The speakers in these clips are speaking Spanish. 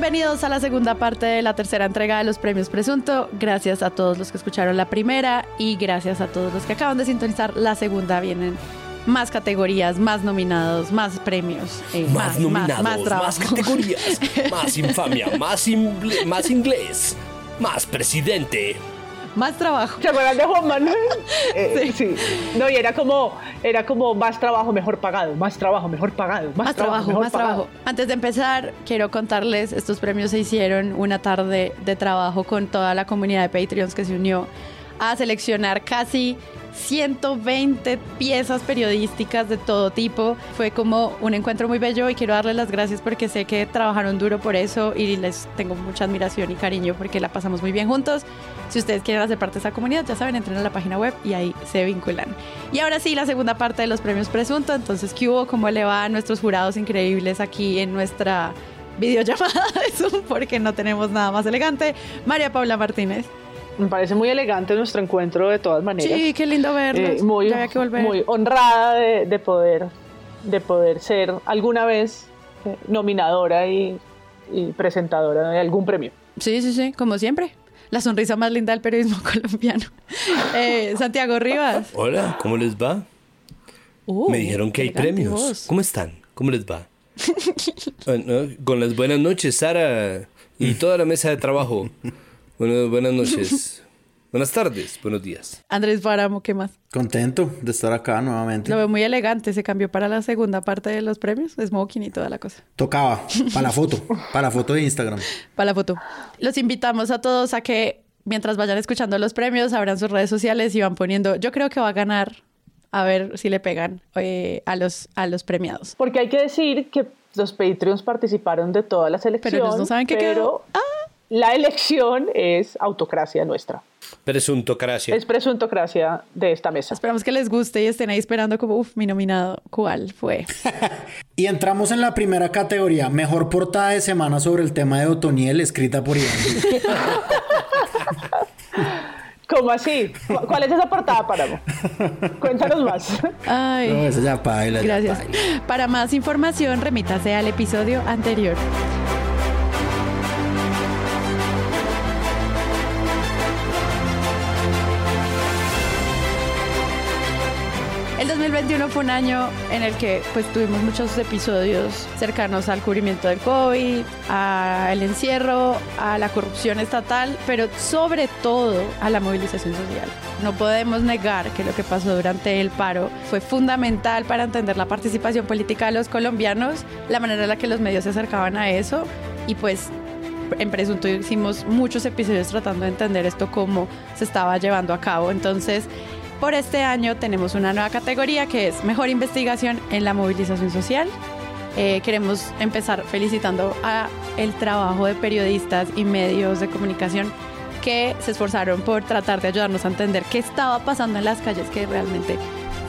Bienvenidos a la segunda parte de la tercera entrega de los premios Presunto. Gracias a todos los que escucharon la primera y gracias a todos los que acaban de sintonizar la segunda. Vienen más categorías, más nominados, más premios, eh, más, nominados, más, más, categorías, más infamia, más, más inglés, más presidente, más trabajo. ¿Se acuerdan de Juan Manuel? Eh, sí. No, y era como, era como más trabajo, mejor pagado, más trabajo, mejor pagado, más, trabajo, más trabajo. Antes de empezar, quiero contarles, estos premios se hicieron una tarde de trabajo con toda la comunidad de Patreons que se unió a seleccionar casi 120 piezas periodísticas de todo tipo. Fue como un encuentro muy bello y quiero darles las gracias porque sé que trabajaron duro por eso y les tengo mucha admiración y cariño porque la pasamos muy bien juntos. Si ustedes quieren hacer parte de esa comunidad, ya saben, entren a la página web y ahí se vinculan. Y ahora sí, la segunda parte de los premios Presunto. Entonces, ¿qué hubo? ¿Cómo le va a nuestros jurados increíbles aquí en nuestra videollamada de Zoom? Porque no tenemos nada más elegante. María Paula Martínez. Me parece muy elegante nuestro encuentro de todas maneras. Sí, qué lindo verlos. Eh, muy, muy honrada de, poder, de poder ser alguna vez eh, nominadora y, presentadora de algún premio. Sí, sí, sí, como siempre. La sonrisa más linda del periodismo colombiano. Eh, Santiago Rivas. Hola, ¿cómo les va? Uh, Me dijeron que hay premios. ¿Cómo están? ¿Cómo les va? Con las buenas noches, Sara, y toda la mesa de trabajo. Bueno, buenas noches. Buenas tardes, buenos días. Andrés Páramo, ¿qué más? Contento de estar acá nuevamente. Lo veo muy elegante, se cambió para la segunda parte de los premios, smoking y toda la cosa. Tocaba, para la foto, para la foto de Instagram. Para la foto. Los invitamos a todos a que mientras vayan escuchando los premios, abran sus redes sociales y van poniendo, yo creo que va a ganar, a ver si le pegan eh, a, los, a los premiados. Porque hay que decir que los Patreons participaron de todas las elecciones. Pero no saben qué quedó. Ah la elección es autocracia nuestra. Presuntocracia. Es presuntocracia de esta mesa. Esperamos que les guste y estén ahí esperando como, uff, mi nominado, ¿cuál fue? y entramos en la primera categoría, mejor portada de semana sobre el tema de Otoniel, escrita por Iván. ¿Cómo así? ¿Cuál es esa portada, Páramo? Cuéntanos más. Ay, no, esa ya paila, Gracias. Para más información, remítase al episodio anterior. 2021 fue un año en el que pues tuvimos muchos episodios cercanos al cubrimiento del COVID, al encierro, a la corrupción estatal, pero sobre todo a la movilización social. No podemos negar que lo que pasó durante el paro fue fundamental para entender la participación política de los colombianos, la manera en la que los medios se acercaban a eso y pues en Presunto hicimos muchos episodios tratando de entender esto cómo se estaba llevando a cabo. Entonces, por este año tenemos una nueva categoría que es Mejor Investigación en la Movilización Social. Eh, queremos empezar felicitando a el trabajo de periodistas y medios de comunicación que se esforzaron por tratar de ayudarnos a entender qué estaba pasando en las calles, que realmente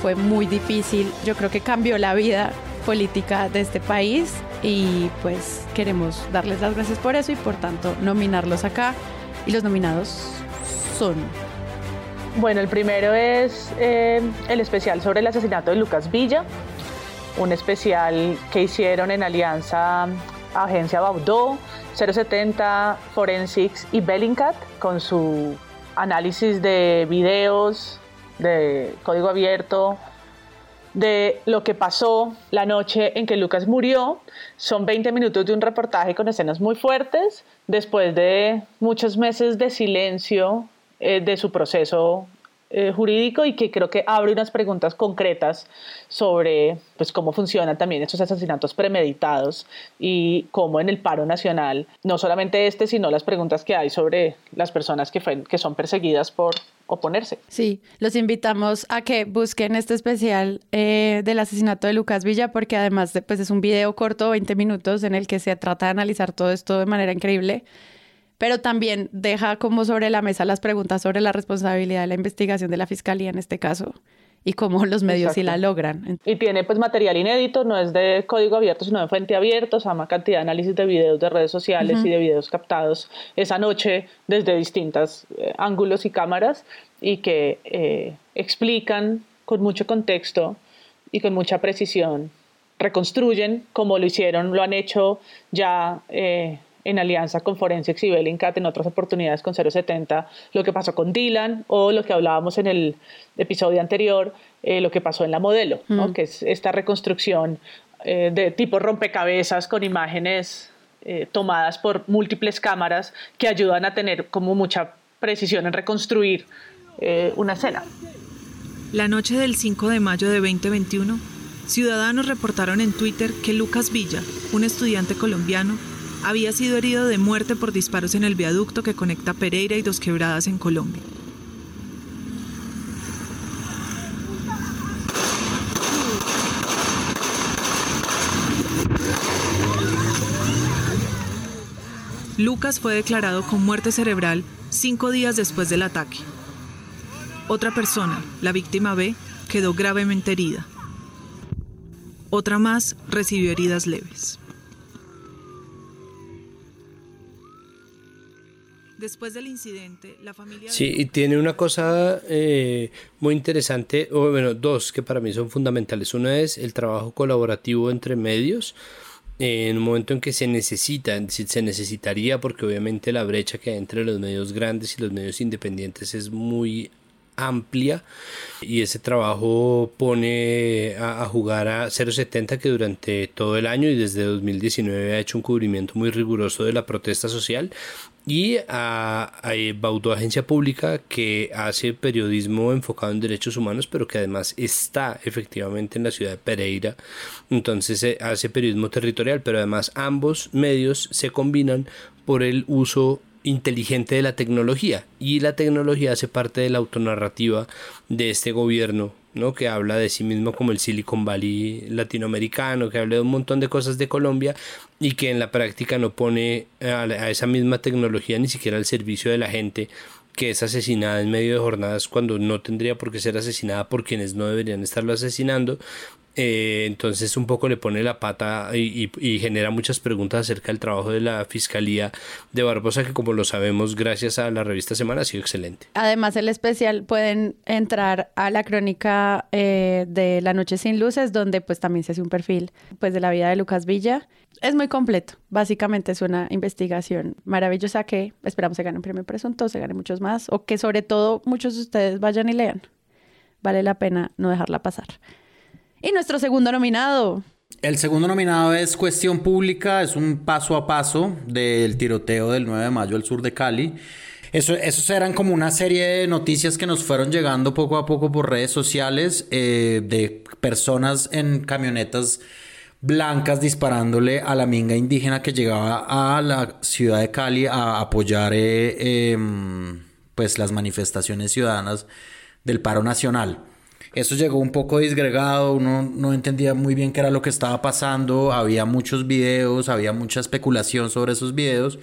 fue muy difícil. Yo creo que cambió la vida política de este país y pues queremos darles las gracias por eso y por tanto nominarlos acá. Y los nominados son bueno, el primero es eh, el especial sobre el asesinato de Lucas Villa, un especial que hicieron en alianza Agencia Baudot, 070, Forensics y Bellingcat con su análisis de videos, de código abierto, de lo que pasó la noche en que Lucas murió. Son 20 minutos de un reportaje con escenas muy fuertes, después de muchos meses de silencio eh, de su proceso eh, jurídico y que creo que abre unas preguntas concretas sobre pues, cómo funcionan también estos asesinatos premeditados y cómo en el paro nacional, no solamente este, sino las preguntas que hay sobre las personas que, que son perseguidas por oponerse. Sí, los invitamos a que busquen este especial eh, del asesinato de Lucas Villa porque además de, pues, es un video corto, 20 minutos, en el que se trata de analizar todo esto de manera increíble pero también deja como sobre la mesa las preguntas sobre la responsabilidad de la investigación de la fiscalía en este caso y cómo los medios sí la logran. Y tiene pues material inédito, no es de código abierto, sino de fuente abierta, o sea, una cantidad de análisis de videos de redes sociales y de videos captados esa noche desde distintos eh, ángulos y cámaras y que eh, explican con mucho contexto y con mucha precisión, reconstruyen como lo hicieron, lo han hecho ya. Eh, en alianza con Forensics y Bellingcat en otras oportunidades con 070, lo que pasó con Dylan o lo que hablábamos en el episodio anterior, eh, lo que pasó en la modelo, mm. que es esta reconstrucción eh, de tipo rompecabezas con imágenes eh, tomadas por múltiples cámaras que ayudan a tener como mucha precisión en reconstruir una escena. La noche del 5 de mayo de 2021, ciudadanos reportaron en Twitter que Lucas Villa, un estudiante colombiano, había sido herido de muerte por disparos en el viaducto que conecta Pereira y Dos Quebradas en Colombia. Lucas fue declarado con muerte cerebral cinco días después del ataque. Otra persona, la víctima B, quedó gravemente herida. Otra más recibió heridas leves. Después del incidente, la familia... Sí, y tiene una cosa eh, muy interesante, o bueno, dos que para mí son fundamentales. Una es el trabajo colaborativo entre medios en un momento en que se necesita, se necesitaría, porque obviamente la brecha que hay entre los medios grandes y los medios independientes es muy amplia y ese trabajo pone a, jugar a 070 que durante todo el año y desde 2019 ha hecho un cubrimiento muy riguroso de la protesta social y a, a Baudó Agencia Pública que hace periodismo enfocado en derechos humanos pero que además está efectivamente en la ciudad de Pereira. Entonces eh, hace periodismo territorial pero además ambos medios se combinan por el uso inteligente de la tecnología. Y la tecnología hace parte de la autonarrativa de este gobierno que habla de sí mismo como el Silicon Valley latinoamericano, que habla de un montón de cosas de Colombia y que en la práctica no pone a, a esa misma tecnología ni siquiera al servicio de la gente que es asesinada en medio de jornadas cuando no tendría por qué ser asesinada por quienes no deberían estarlo asesinando eh, entonces un poco le pone la pata y, genera muchas preguntas acerca del trabajo de la Fiscalía de Barbosa, que como lo sabemos, gracias a la revista Semana ha sido excelente. Además, el especial pueden entrar a la crónica eh, de La Noche Sin Luces, donde pues también se hace un perfil pues de la vida de Lucas Villa. Es muy completo, básicamente es una investigación maravillosa que esperamos se gane un premio presunto, se gane muchos más, o que sobre todo muchos de ustedes vayan y lean. Vale la pena no dejarla pasar. Y nuestro segundo nominado. El segundo nominado es Cuestión Pública, es un paso a paso del tiroteo del 9 de mayo al sur de Cali. Eso, esos eran como una serie de noticias que nos fueron llegando poco a poco por redes sociales eh, de personas en camionetas blancas disparándole a la minga indígena que llegaba a la ciudad de Cali a apoyar eh, em, pues las manifestaciones ciudadanas del paro nacional. Eso llegó un poco disgregado, uno no entendía muy bien qué era lo que estaba pasando, había muchos videos, había mucha especulación sobre esos videos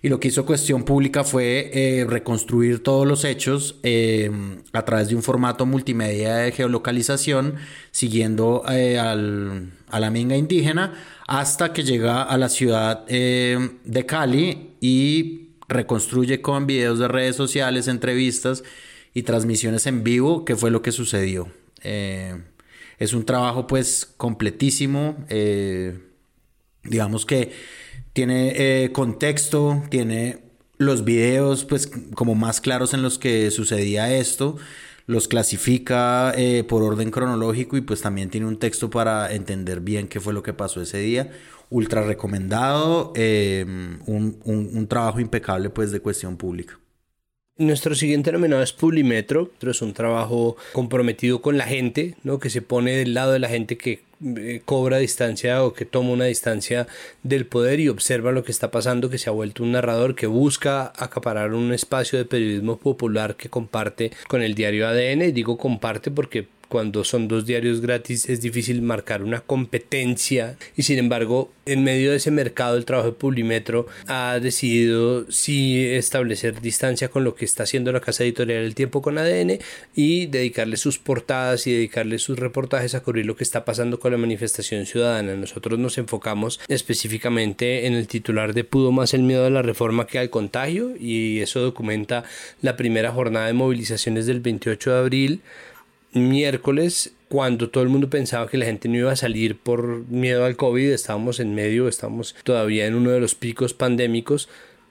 y lo que hizo Cuestión Pública fue eh, reconstruir todos los hechos eh, a través de un formato multimedia de geolocalización, siguiendo eh, al, a la minga indígena hasta que llega a la ciudad de Cali y reconstruye con videos de redes sociales, entrevistas y transmisiones en vivo, que fue lo que sucedió. Eh, es un trabajo pues completísimo, eh, digamos que tiene eh, contexto, tiene los videos pues como más claros en los que sucedía esto, los clasifica por orden cronológico y pues también tiene un texto para entender bien qué fue lo que pasó ese día. Ultra recomendado, un, un trabajo impecable pues de cuestión pública. Nuestro siguiente nominado es Publimetro, es un trabajo comprometido con la gente, ¿no? que se pone del lado de la gente que eh, cobra distancia o que toma una distancia del poder y observa lo que está pasando, que se ha vuelto un narrador que busca acaparar un espacio de periodismo popular que comparte con el diario ADN. Y digo comparte porque cuando son dos diarios gratis es difícil marcar una competencia. Y sin embargo en medio de ese mercado el trabajo de Publimetro ha decidido sí establecer distancia con lo que está haciendo la casa editorial El Tiempo con ADN y dedicarle sus portadas y dedicarle sus reportajes a cubrir lo que está pasando con la manifestación ciudadana. Nosotros nos enfocamos específicamente en el titular de Pudo más el miedo a la reforma que al contagio y eso documenta la primera jornada de movilizaciones del 28 de abril miércoles cuando todo el mundo pensaba que la gente no iba a salir por miedo al COVID, estábamos en medio, estamos todavía en uno de los picos pandémicos,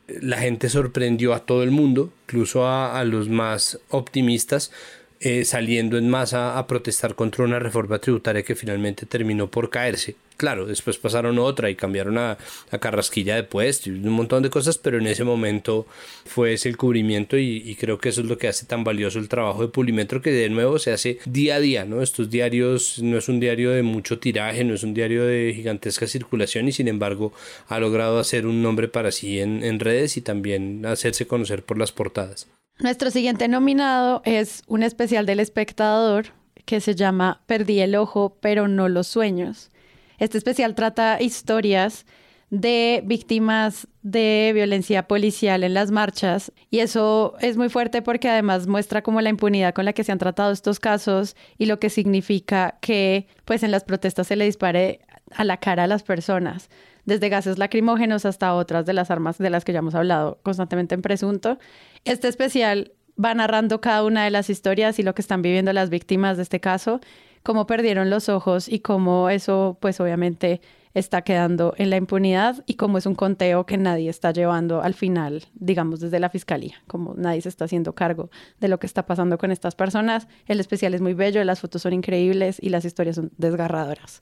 la gente sorprendió a todo el mundo, incluso a, los más optimistas, eh, saliendo en masa a protestar contra una reforma tributaria que finalmente terminó por caerse. Claro, después pasaron otra y cambiaron a, Carrasquilla de puesto y un montón de cosas, pero en ese momento fue ese el cubrimiento y, creo que eso es lo que hace tan valioso el trabajo de Pulimetro, que de nuevo se hace día a día, ¿no? Estos diarios no es un diario de mucho tiraje, no es un diario de gigantesca circulación y sin embargo ha logrado hacer un nombre para sí en redes y también hacerse conocer por las portadas. Nuestro siguiente nominado es un especial del espectador que se llama Perdí el ojo, pero no los sueños. Este especial trata historias de víctimas de violencia policial en las marchas y eso es muy fuerte porque además muestra como la impunidad con la que se han tratado estos casos y lo que significa que pues en las protestas se le dispare a la cara a las personas desde gases lacrimógenos hasta otras de las armas de las que ya hemos hablado constantemente en Presunto. Este especial va narrando cada una de las historias y lo que están viviendo las víctimas de este caso, cómo perdieron los ojos y cómo eso pues obviamente está quedando en la impunidad y cómo es un conteo que nadie está llevando al final, digamos desde la fiscalía, como nadie se está haciendo cargo de lo que está pasando con estas personas. El especial es muy bello, las fotos son increíbles y las historias son desgarradoras.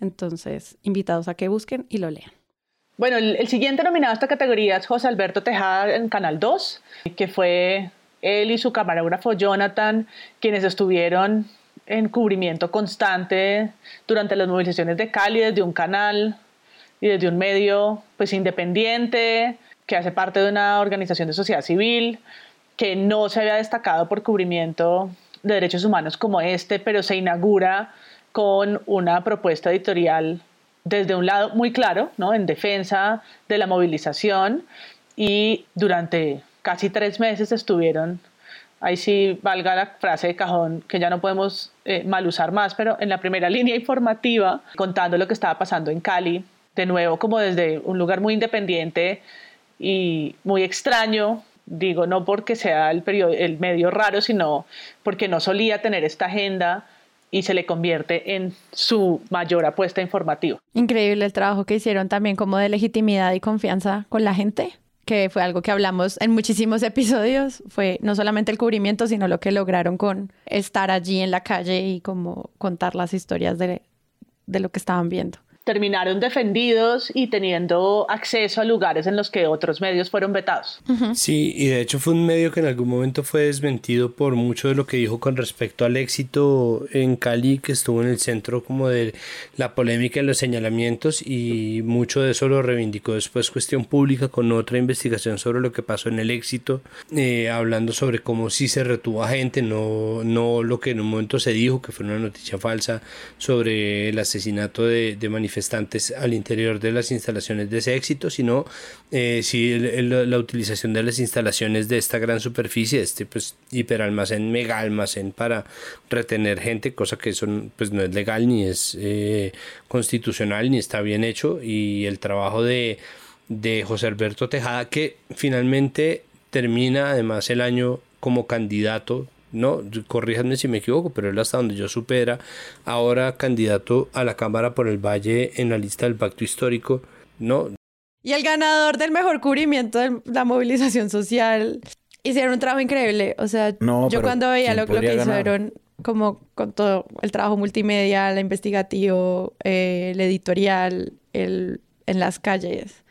Entonces, invitados a que busquen y lo lean. Bueno, el, siguiente nominado a esta categoría es José Alberto Tejada en Canal 2, que fue él y su camarógrafo Jonathan quienes estuvieron en cubrimiento constante durante las movilizaciones de Cali desde un canal y desde un medio pues independiente que hace parte de una organización de sociedad civil que no se había destacado por cubrimiento de derechos humanos como este, pero se inaugura con una propuesta editorial desde un lado muy claro, ¿no? en defensa de la movilización y durante casi tres meses estuvieron, ahí sí valga la frase de cajón que ya no podemos eh, mal usar más, pero en la primera línea informativa contando lo que estaba pasando en Cali, de nuevo como desde un lugar muy independiente y muy extraño, digo no porque sea el, el medio raro, sino porque no solía tener esta agenda y se le convierte en su mayor apuesta informativa. Increíble el trabajo que hicieron también como de legitimidad y confianza con la gente, que fue algo que hablamos en muchísimos episodios, fue no solamente el cubrimiento, sino lo que lograron con estar allí en la calle y como contar las historias de, de lo que estaban viendo terminaron defendidos y teniendo acceso a lugares en los que otros medios fueron vetados. Sí, y de hecho fue un medio que en algún momento fue desmentido por mucho de lo que dijo con respecto al éxito en Cali, que estuvo en el centro como de la polémica y los señalamientos y mucho de eso lo reivindicó después Cuestión Pública con otra investigación sobre lo que pasó en el éxito, eh, hablando sobre cómo sí se retuvo a gente, no, no lo que en un momento se dijo, que fue una noticia falsa sobre el asesinato de, de manifestantes manifestantes al interior de las instalaciones de ese éxito, sino eh, si la utilización de las instalaciones de esta gran superficie, este pues hiperalmacén, mega almacén para retener gente, cosa que eso pues no es legal ni es eh, constitucional ni está bien hecho. Y el trabajo de, de José Alberto Tejada que finalmente termina además el año como candidato no, corríjanme si me equivoco, pero él hasta donde yo supera, ahora candidato a la Cámara por el Valle en la lista del pacto histórico, ¿no? Y el ganador del mejor cubrimiento de la movilización social. Hicieron un trabajo increíble. O sea, yo cuando veía lo, que hicieron, como con todo el trabajo multimedia, el investigativo, eh, el editorial, el, en las calles,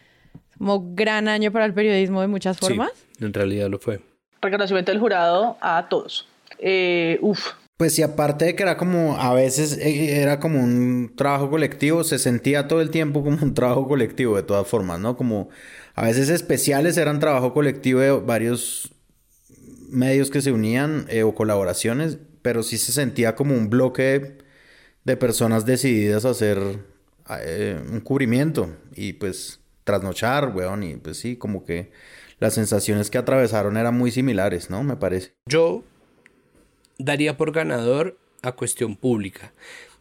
como gran año para el periodismo de muchas formas. en realidad lo fue reconocimiento del jurado a todos. Eh, uf. Pues y aparte de que era como, a veces eh, era como un trabajo colectivo, se sentía todo el tiempo como un trabajo colectivo de todas formas, ¿no? Como a veces especiales eran trabajo colectivo de varios medios que se unían eh, o colaboraciones, pero sí se sentía como un bloque de personas decididas a hacer un cubrimiento y pues trasnochar, weón, y pues sí, como que las sensaciones que atravesaron eran muy similares, ¿no? Me parece. Yo daría por ganador a cuestión pública.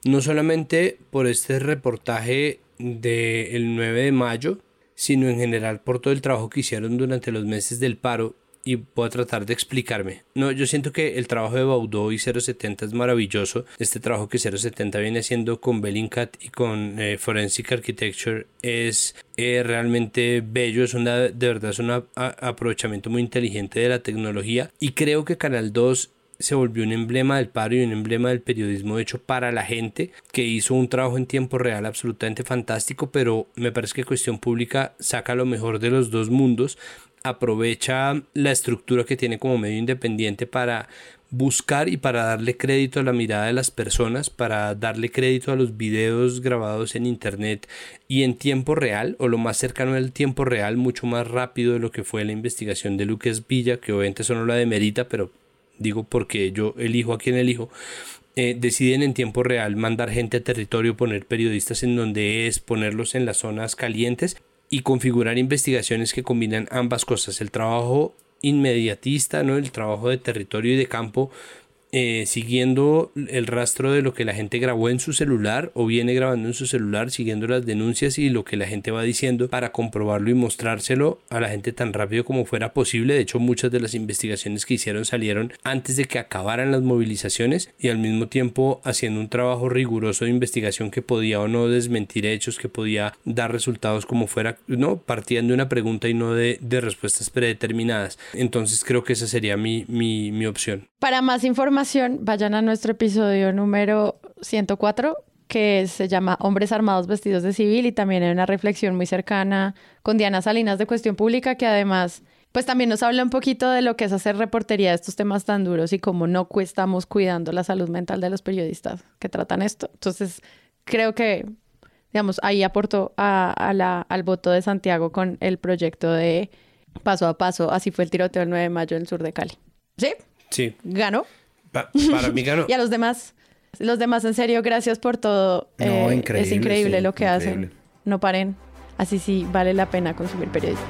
No solamente por este reportaje del 9 de mayo, sino en general por todo el trabajo que hicieron durante los meses del paro y voy a tratar de explicarme. No, yo siento que el trabajo de Baudot y 070 es maravilloso. Este trabajo que 070 viene haciendo con Bellingcat y con eh, Forensic Architecture es eh, realmente bello. Es una, de verdad, es un aprovechamiento muy inteligente de la tecnología. Y creo que Canal 2 se volvió un emblema del paro y un emblema del periodismo hecho para la gente, que hizo un trabajo en tiempo real absolutamente fantástico, pero me parece que Cuestión Pública saca lo mejor de los dos mundos, aprovecha la estructura que tiene como medio independiente para buscar y para darle crédito a la mirada de las personas, para darle crédito a los videos grabados en internet y en tiempo real, o lo más cercano al tiempo real, mucho más rápido de lo que fue la investigación de Lucas Villa, que obviamente eso no la demerita, pero digo porque yo elijo a quien elijo, eh, deciden en tiempo real mandar gente a territorio, poner periodistas en donde es, ponerlos en las zonas calientes y configurar investigaciones que combinan ambas cosas, el trabajo inmediatista, ¿no? el trabajo de territorio y de campo eh, siguiendo el rastro de lo que la gente grabó en su celular o viene grabando en su celular, siguiendo las denuncias y lo que la gente va diciendo para comprobarlo y mostrárselo a la gente tan rápido como fuera posible. De hecho, muchas de las investigaciones que hicieron salieron antes de que acabaran las movilizaciones y al mismo tiempo haciendo un trabajo riguroso de investigación que podía o no desmentir hechos, que podía dar resultados como fuera, no, partían de una pregunta y no de, de respuestas predeterminadas. Entonces creo que esa sería mi, mi, mi opción. Para más información, vayan a nuestro episodio número 104, que se llama Hombres Armados Vestidos de Civil, y también hay una reflexión muy cercana con Diana Salinas de Cuestión Pública, que además, pues también nos habla un poquito de lo que es hacer reportería de estos temas tan duros y cómo no estamos cuidando la salud mental de los periodistas que tratan esto. Entonces, creo que, digamos, ahí aportó a, la, al voto de Santiago con el proyecto de paso a paso. Así fue el tiroteo el 9 de mayo en el sur de Cali. ¿Sí? Sí. Ganó. Para mí ganó. y a los demás, los demás, en serio, gracias por todo. No, eh, es increíble lo que hacen. No paren. Así sí, vale la pena consumir periodismo.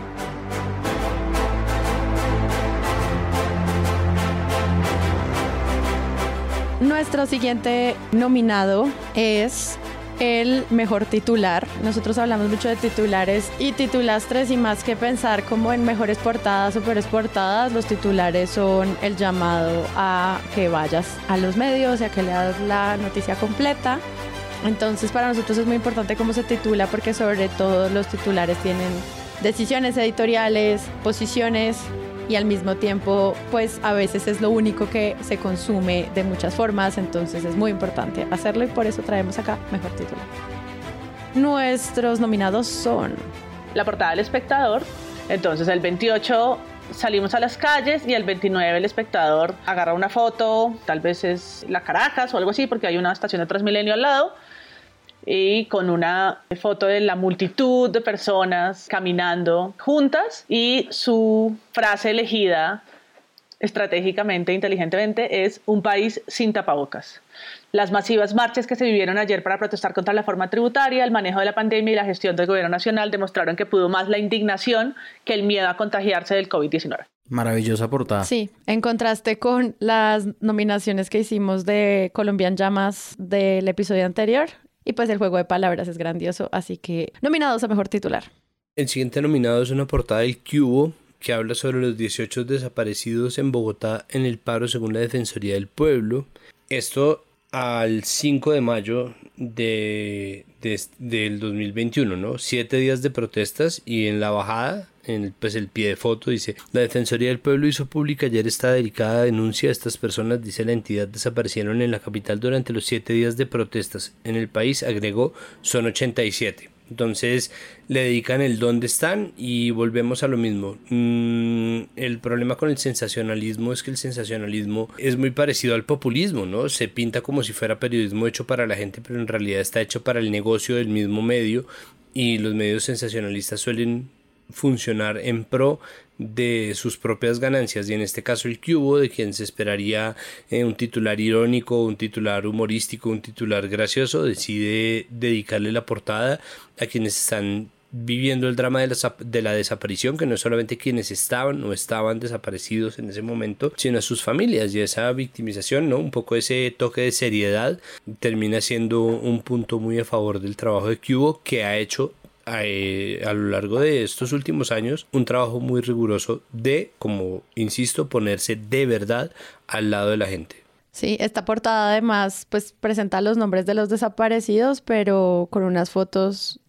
Nuestro siguiente nominado es el mejor titular. Nosotros hablamos mucho de titulares y titulastres y más que pensar como en mejores portadas o peores portadas, los titulares son el llamado a que vayas a los medios y a que leas la noticia completa. Entonces para nosotros es muy importante cómo se titula porque sobre todo los titulares tienen decisiones editoriales, posiciones y al mismo tiempo pues a veces es lo único que se consume de muchas formas, entonces es muy importante hacerlo y por eso traemos acá mejor título. Nuestros nominados son la portada del espectador, entonces el 28 salimos a las calles y el 29 el espectador agarra una foto, tal vez es la Caracas o algo así porque hay una estación de Transmilenio al lado y con una foto de la multitud de personas caminando juntas y su frase elegida estratégicamente, inteligentemente, es un país sin tapabocas. Las masivas marchas que se vivieron ayer para protestar contra la forma tributaria, el manejo de la pandemia y la gestión del gobierno nacional demostraron que pudo más la indignación que el miedo a contagiarse del COVID-19. Maravillosa portada. Sí, en contraste con las nominaciones que hicimos de Colombian Llamas del episodio anterior, y pues el juego de palabras es grandioso, así que nominados a mejor titular. El siguiente nominado es una portada del Cubo que habla sobre los 18 desaparecidos en Bogotá en el paro según la Defensoría del Pueblo. Esto al 5 de mayo de, del 2021, ¿no? Siete días de protestas y en la bajada pues el pie de foto dice la Defensoría del Pueblo hizo pública ayer esta delicada denuncia estas personas dice la entidad desaparecieron en la capital durante los siete días de protestas en el país agregó son 87 entonces le dedican el dónde están y volvemos a lo mismo. Mm, el problema con el sensacionalismo es que el sensacionalismo es muy parecido al populismo, ¿no? Se pinta como si fuera periodismo hecho para la gente, pero en realidad está hecho para el negocio del mismo medio y los medios sensacionalistas suelen funcionar en pro de sus propias ganancias y en este caso el cubo de quien se esperaría eh, un titular irónico, un titular humorístico, un titular gracioso decide dedicarle la portada a quienes están viviendo el drama de la, de la, desaparición, que no es solamente quienes estaban o estaban desaparecidos en ese momento, sino a sus familias y esa victimización, ¿no? Un poco ese toque de seriedad termina siendo un punto muy a favor del trabajo de Cubo que ha hecho eh, a lo largo de estos últimos años un trabajo muy riguroso de, como insisto, ponerse de verdad al lado de la gente. Sí, esta portada además pues presenta los nombres de los desaparecidos, pero con unas fotos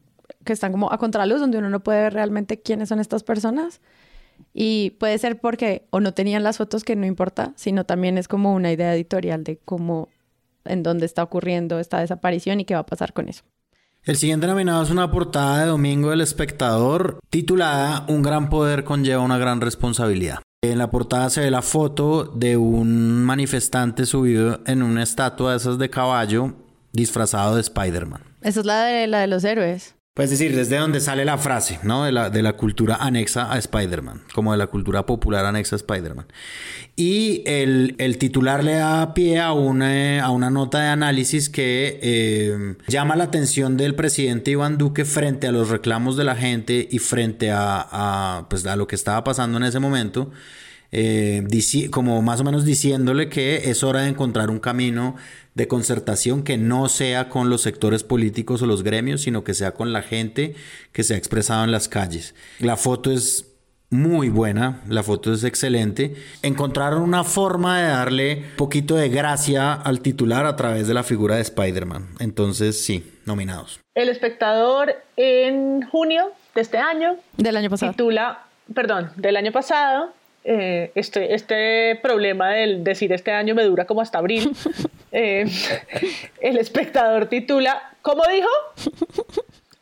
que están como a contraluz, donde uno no puede ver realmente quiénes son estas personas. Y puede ser porque o no tenían las fotos, que no importa, sino también es como una idea editorial de cómo, en dónde está ocurriendo esta desaparición y qué va a pasar con eso. El siguiente nominado es una portada de Domingo del Espectador titulada Un gran poder conlleva una gran responsabilidad. En la portada se ve la foto de un manifestante subido en una estatua de esas de caballo disfrazado de Spider-Man. Esa es la de la de los héroes. Pues decir, desde donde sale la frase, ¿no? De la, de la cultura anexa a Spider-Man, como de la cultura popular anexa a Spider-Man. Y el, titular le da pie a una, a una nota de análisis que eh, llama la atención del presidente Iván Duque frente a los reclamos de la gente y frente a, pues, a lo que estaba pasando en ese momento. Eh, como más o menos diciéndole que es hora de encontrar un camino de concertación que no sea con los sectores políticos o los gremios, sino que sea con la gente que se ha expresado en las calles. La foto es muy buena, la foto es excelente. Encontraron una forma de darle un poquito de gracia al titular a través de la figura de Spider-Man. Entonces, sí, nominados. El espectador en junio de este año. Del año pasado. Titula, perdón, del año pasado, eh, este, este problema del decir este año me dura como hasta abril. Eh, el espectador titula, ¿cómo dijo?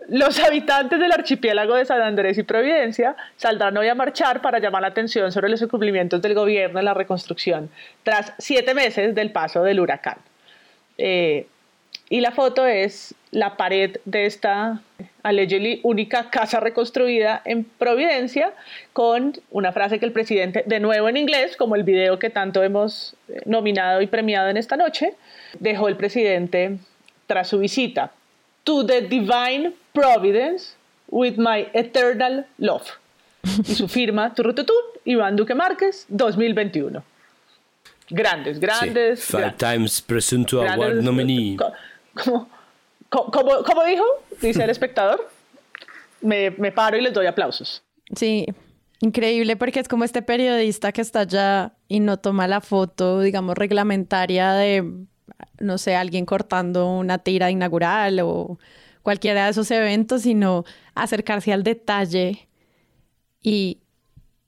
Los habitantes del archipiélago de San Andrés y Providencia saldrán hoy a marchar para llamar la atención sobre los incumplimientos del gobierno en la reconstrucción tras siete meses del paso del huracán. Eh, y la foto es la pared de esta allegedly única casa reconstruida en Providencia con una frase que el presidente, de nuevo en inglés, como el video que tanto hemos eh, nominado y premiado en esta noche, dejó el presidente tras su visita. To the divine providence with my eternal love. Y su firma, turrututú, Iván Duque Márquez, 2021. Grandes, grandes. five times presunto award nominee. Como, dijo, dice el espectador, me, paro y les doy aplausos. Sí, increíble porque es como este periodista que está allá y no toma la foto, digamos, reglamentaria de, no sé, alguien cortando una tira inaugural o cualquiera de esos eventos, sino acercarse al detalle y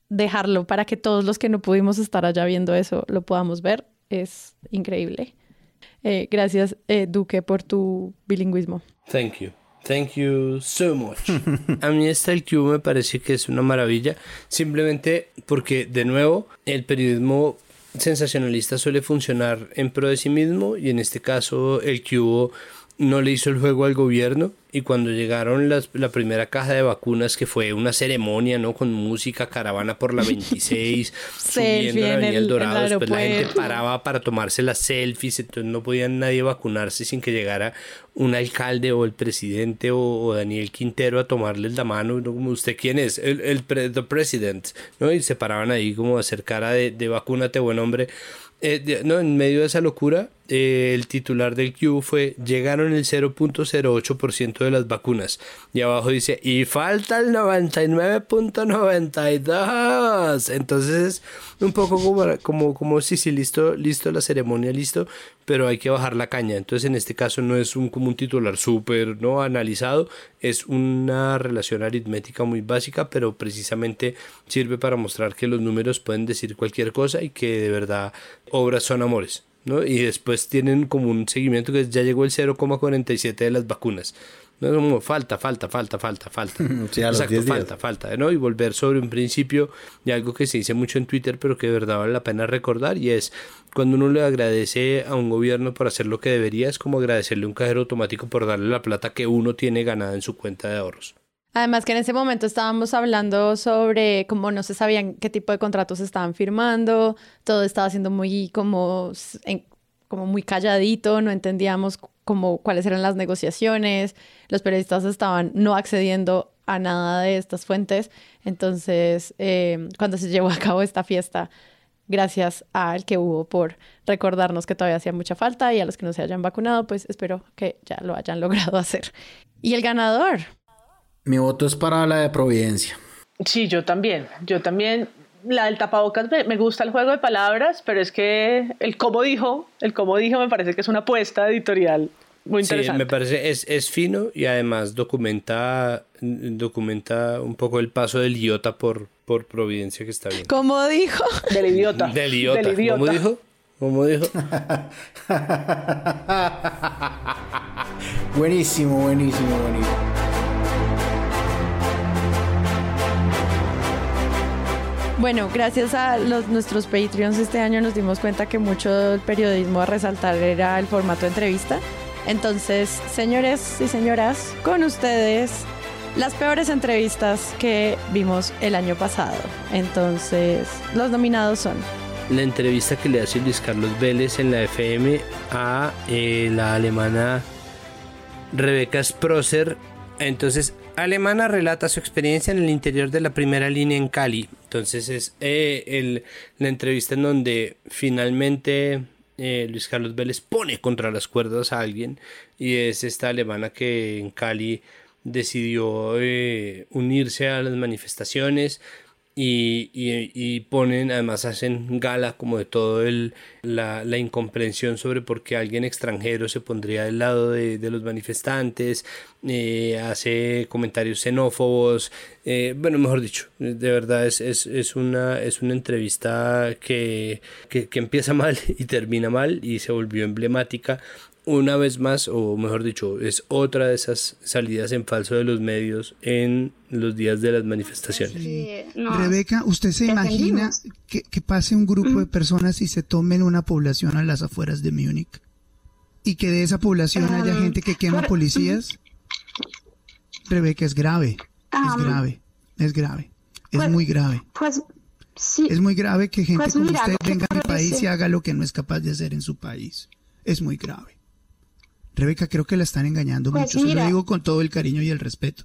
dejarlo para que todos los que no pudimos estar allá viendo eso lo podamos ver. Es increíble. Eh, gracias, eh, Duque, por tu bilingüismo. Thank you. Thank you so much. A mí esta el Q me parece que es una maravilla, simplemente porque, de nuevo, el periodismo sensacionalista suele funcionar en pro de sí mismo y en este caso el Q no le hizo el juego al gobierno y cuando llegaron las, la primera caja de vacunas que fue una ceremonia no con música caravana por la 26 subiendo la avenida El Dorado después la gente paraba para tomarse las selfies entonces no podía nadie vacunarse sin que llegara un alcalde o el presidente o, Daniel Quintero a tomarles la mano como usted quién es el, el president no y se paraban ahí como a hacer cara de, de vacúnate buen hombre. Eh, no, en medio de esa locura, eh, el titular del Q fue, llegaron el 0.08% de las vacunas. Y abajo dice, y falta el 99.92. Entonces, un poco como, como, como sí, sí, listo, listo la ceremonia, listo, pero hay que bajar la caña. Entonces, en este caso no es un, como un titular súper no analizado, es una relación aritmética muy básica, pero precisamente sirve para mostrar que los números pueden decir cualquier cosa y que de verdad obras son amores. ¿No? Y después tienen como un seguimiento que ya llegó el 0,47 de las vacunas. No falta, falta, falta, falta, falta. Exacto, falta, falta, ¿no? Y volver sobre un principio de algo que se dice mucho en Twitter, pero que de verdad vale la pena recordar, y es cuando uno le agradece a un gobierno por hacer lo que debería, es como agradecerle a un cajero automático por darle la plata que uno tiene ganada en su cuenta de ahorros. Además que en ese momento estábamos hablando sobre cómo no se sabían qué tipo de contratos estaban firmando, todo estaba siendo muy como, muy calladito, no entendíamos como cuáles eran las negociaciones, los periodistas estaban no accediendo a nada de estas fuentes. Entonces, eh, cuando se llevó a cabo esta fiesta, gracias al que hubo por recordarnos que todavía hacía mucha falta y a los que no se hayan vacunado, pues espero que ya lo hayan logrado hacer. Y el ganador, Mi voto es para la de Providencia. Sí, yo también. Yo también. La del tapabocas me, gusta el juego de palabras, pero es que el cómo dijo, el cómo dijo me parece que es una apuesta editorial muy interesante. Sí, me parece, es, es fino y además documenta, documenta un poco el paso del idiota por, por Providencia que está bien. ¿Cómo dijo? Del idiota. Del idiota. Del idiota. ¿Cómo dijo? ¿Cómo dijo? buenísimo, buenísimo, buenísimo. Bueno, gracias a los, nuestros Patreons este año nos dimos cuenta que mucho del periodismo a resaltar era el formato entrevista. Entonces, señores y señoras, con ustedes las peores entrevistas que vimos el año pasado. Entonces, los nominados son la entrevista que le hace Luis Carlos Vélez en la FM a eh, la alemana Rebeca Sprosser. Entonces, alemana relata su experiencia en el interior de la primera línea en Cali. Entonces es eh, la entrevista en donde finalmente eh, Luis Carlos Vélez pone contra las cuerdas a alguien y es esta alemana que en Cali decidió eh, unirse a las manifestaciones, y, ponen, además hacen gala como de todo el, la, incomprensión sobre por qué alguien extranjero se pondría del lado de, los manifestantes, eh, hace comentarios xenófobos, eh, bueno, mejor dicho, de verdad es, es, una, es una entrevista que, que, que empieza mal y termina mal y se volvió emblemática una vez más, o mejor dicho, es otra de esas salidas en falso de los medios en los días de las manifestaciones. Rebeca, ¿usted se imagina que, pase un grupo de personas y se tomen una población a las afueras de Múnich? ¿Y que de esa población haya gente que quema policías? Rebeca, es grave, es grave, es grave, es pues, muy grave. Pues sí. Es muy grave que gente pues como usted venga a mi país y haga lo que no es capaz de hacer en su país. Es muy grave. Rebeca, creo que la están engañando pues mucho. Se lo digo con todo el cariño y el respeto.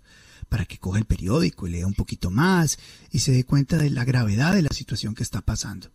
Para que coja el periódico y lea un poquito más y se dé cuenta de la gravedad de la situación que está pasando.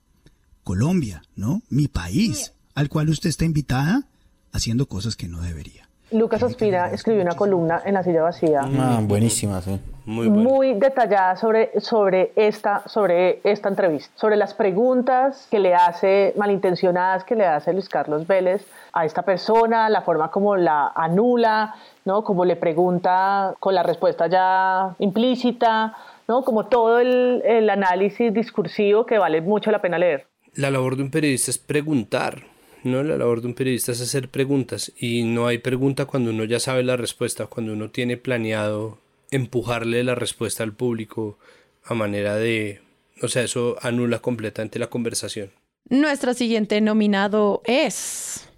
Colombia, ¿no? Mi país, al cual usted está invitada haciendo cosas que no debería. Lucas Ospina escribió una columna en La Silla Vacía. Ah, buenísima, sí. Muy, muy, detallada sobre, sobre, esta, sobre esta entrevista, sobre las preguntas que le hace, malintencionadas que le hace Luis Carlos Vélez a esta persona, la forma como la anula, ¿no? Como le pregunta con la respuesta ya implícita, ¿no? Como todo el, el análisis discursivo que vale mucho la pena leer. La labor de un periodista es preguntar ¿no? La labor de un periodista es hacer preguntas y no hay pregunta cuando uno ya sabe la respuesta, cuando uno tiene planeado empujarle la respuesta al público a manera de, o sea, eso anula completamente la conversación. Nuestro siguiente nominado es...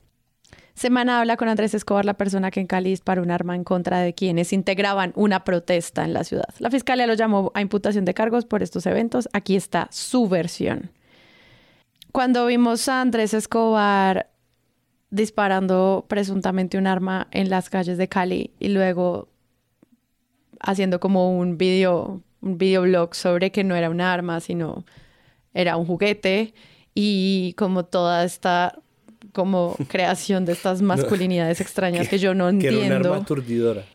Semana habla con Andrés Escobar, la persona que en Cali disparó un arma en contra de quienes integraban una protesta en la ciudad. La fiscalía lo llamó a imputación de cargos por estos eventos. Aquí está su versión. Cuando vimos a Andrés Escobar disparando presuntamente un arma en las calles de Cali y luego haciendo como un video, un videoblog sobre que no era un arma, sino era un juguete y como toda esta como creación de estas masculinidades extrañas que, yo no entiendo. Que era un arma aturdidora.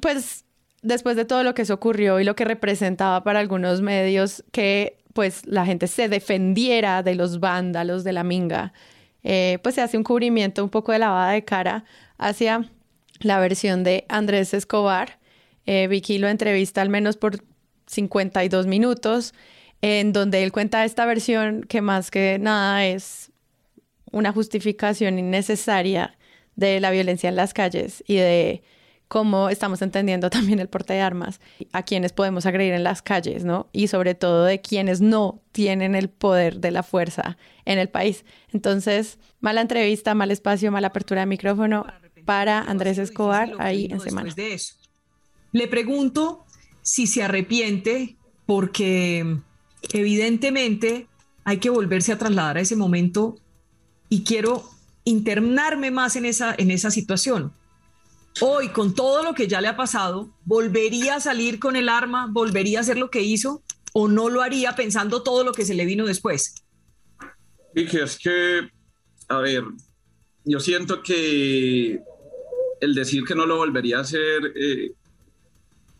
Pues después de todo lo que se ocurrió y lo que representaba para algunos medios que pues la gente se defendiera de los vándalos de la minga, eh, pues se hace un cubrimiento un poco de lavada de cara hacia la versión de Andrés Escobar. Eh, Vicky lo entrevista al menos por 52 minutos, en donde él cuenta esta versión que más que nada es una justificación innecesaria de la violencia en las calles y de cómo estamos entendiendo también el porte de armas, a quienes podemos agredir en las calles, ¿no? Y sobre todo de quienes no tienen el poder de la fuerza en el país. Entonces, mala entrevista, mal espacio, mala apertura de micrófono para Andrés Escobar ahí en semana. De eso. Le pregunto si se arrepiente porque evidentemente hay que volverse a trasladar a ese momento y quiero internarme más en esa, en esa situación hoy, con todo lo que ya le ha pasado, ¿volvería a salir con el arma? ¿Volvería a hacer lo que hizo? ¿O no lo haría pensando todo lo que se le vino después? Dije, es que, a ver, yo siento que el decir que no lo volvería a hacer, eh,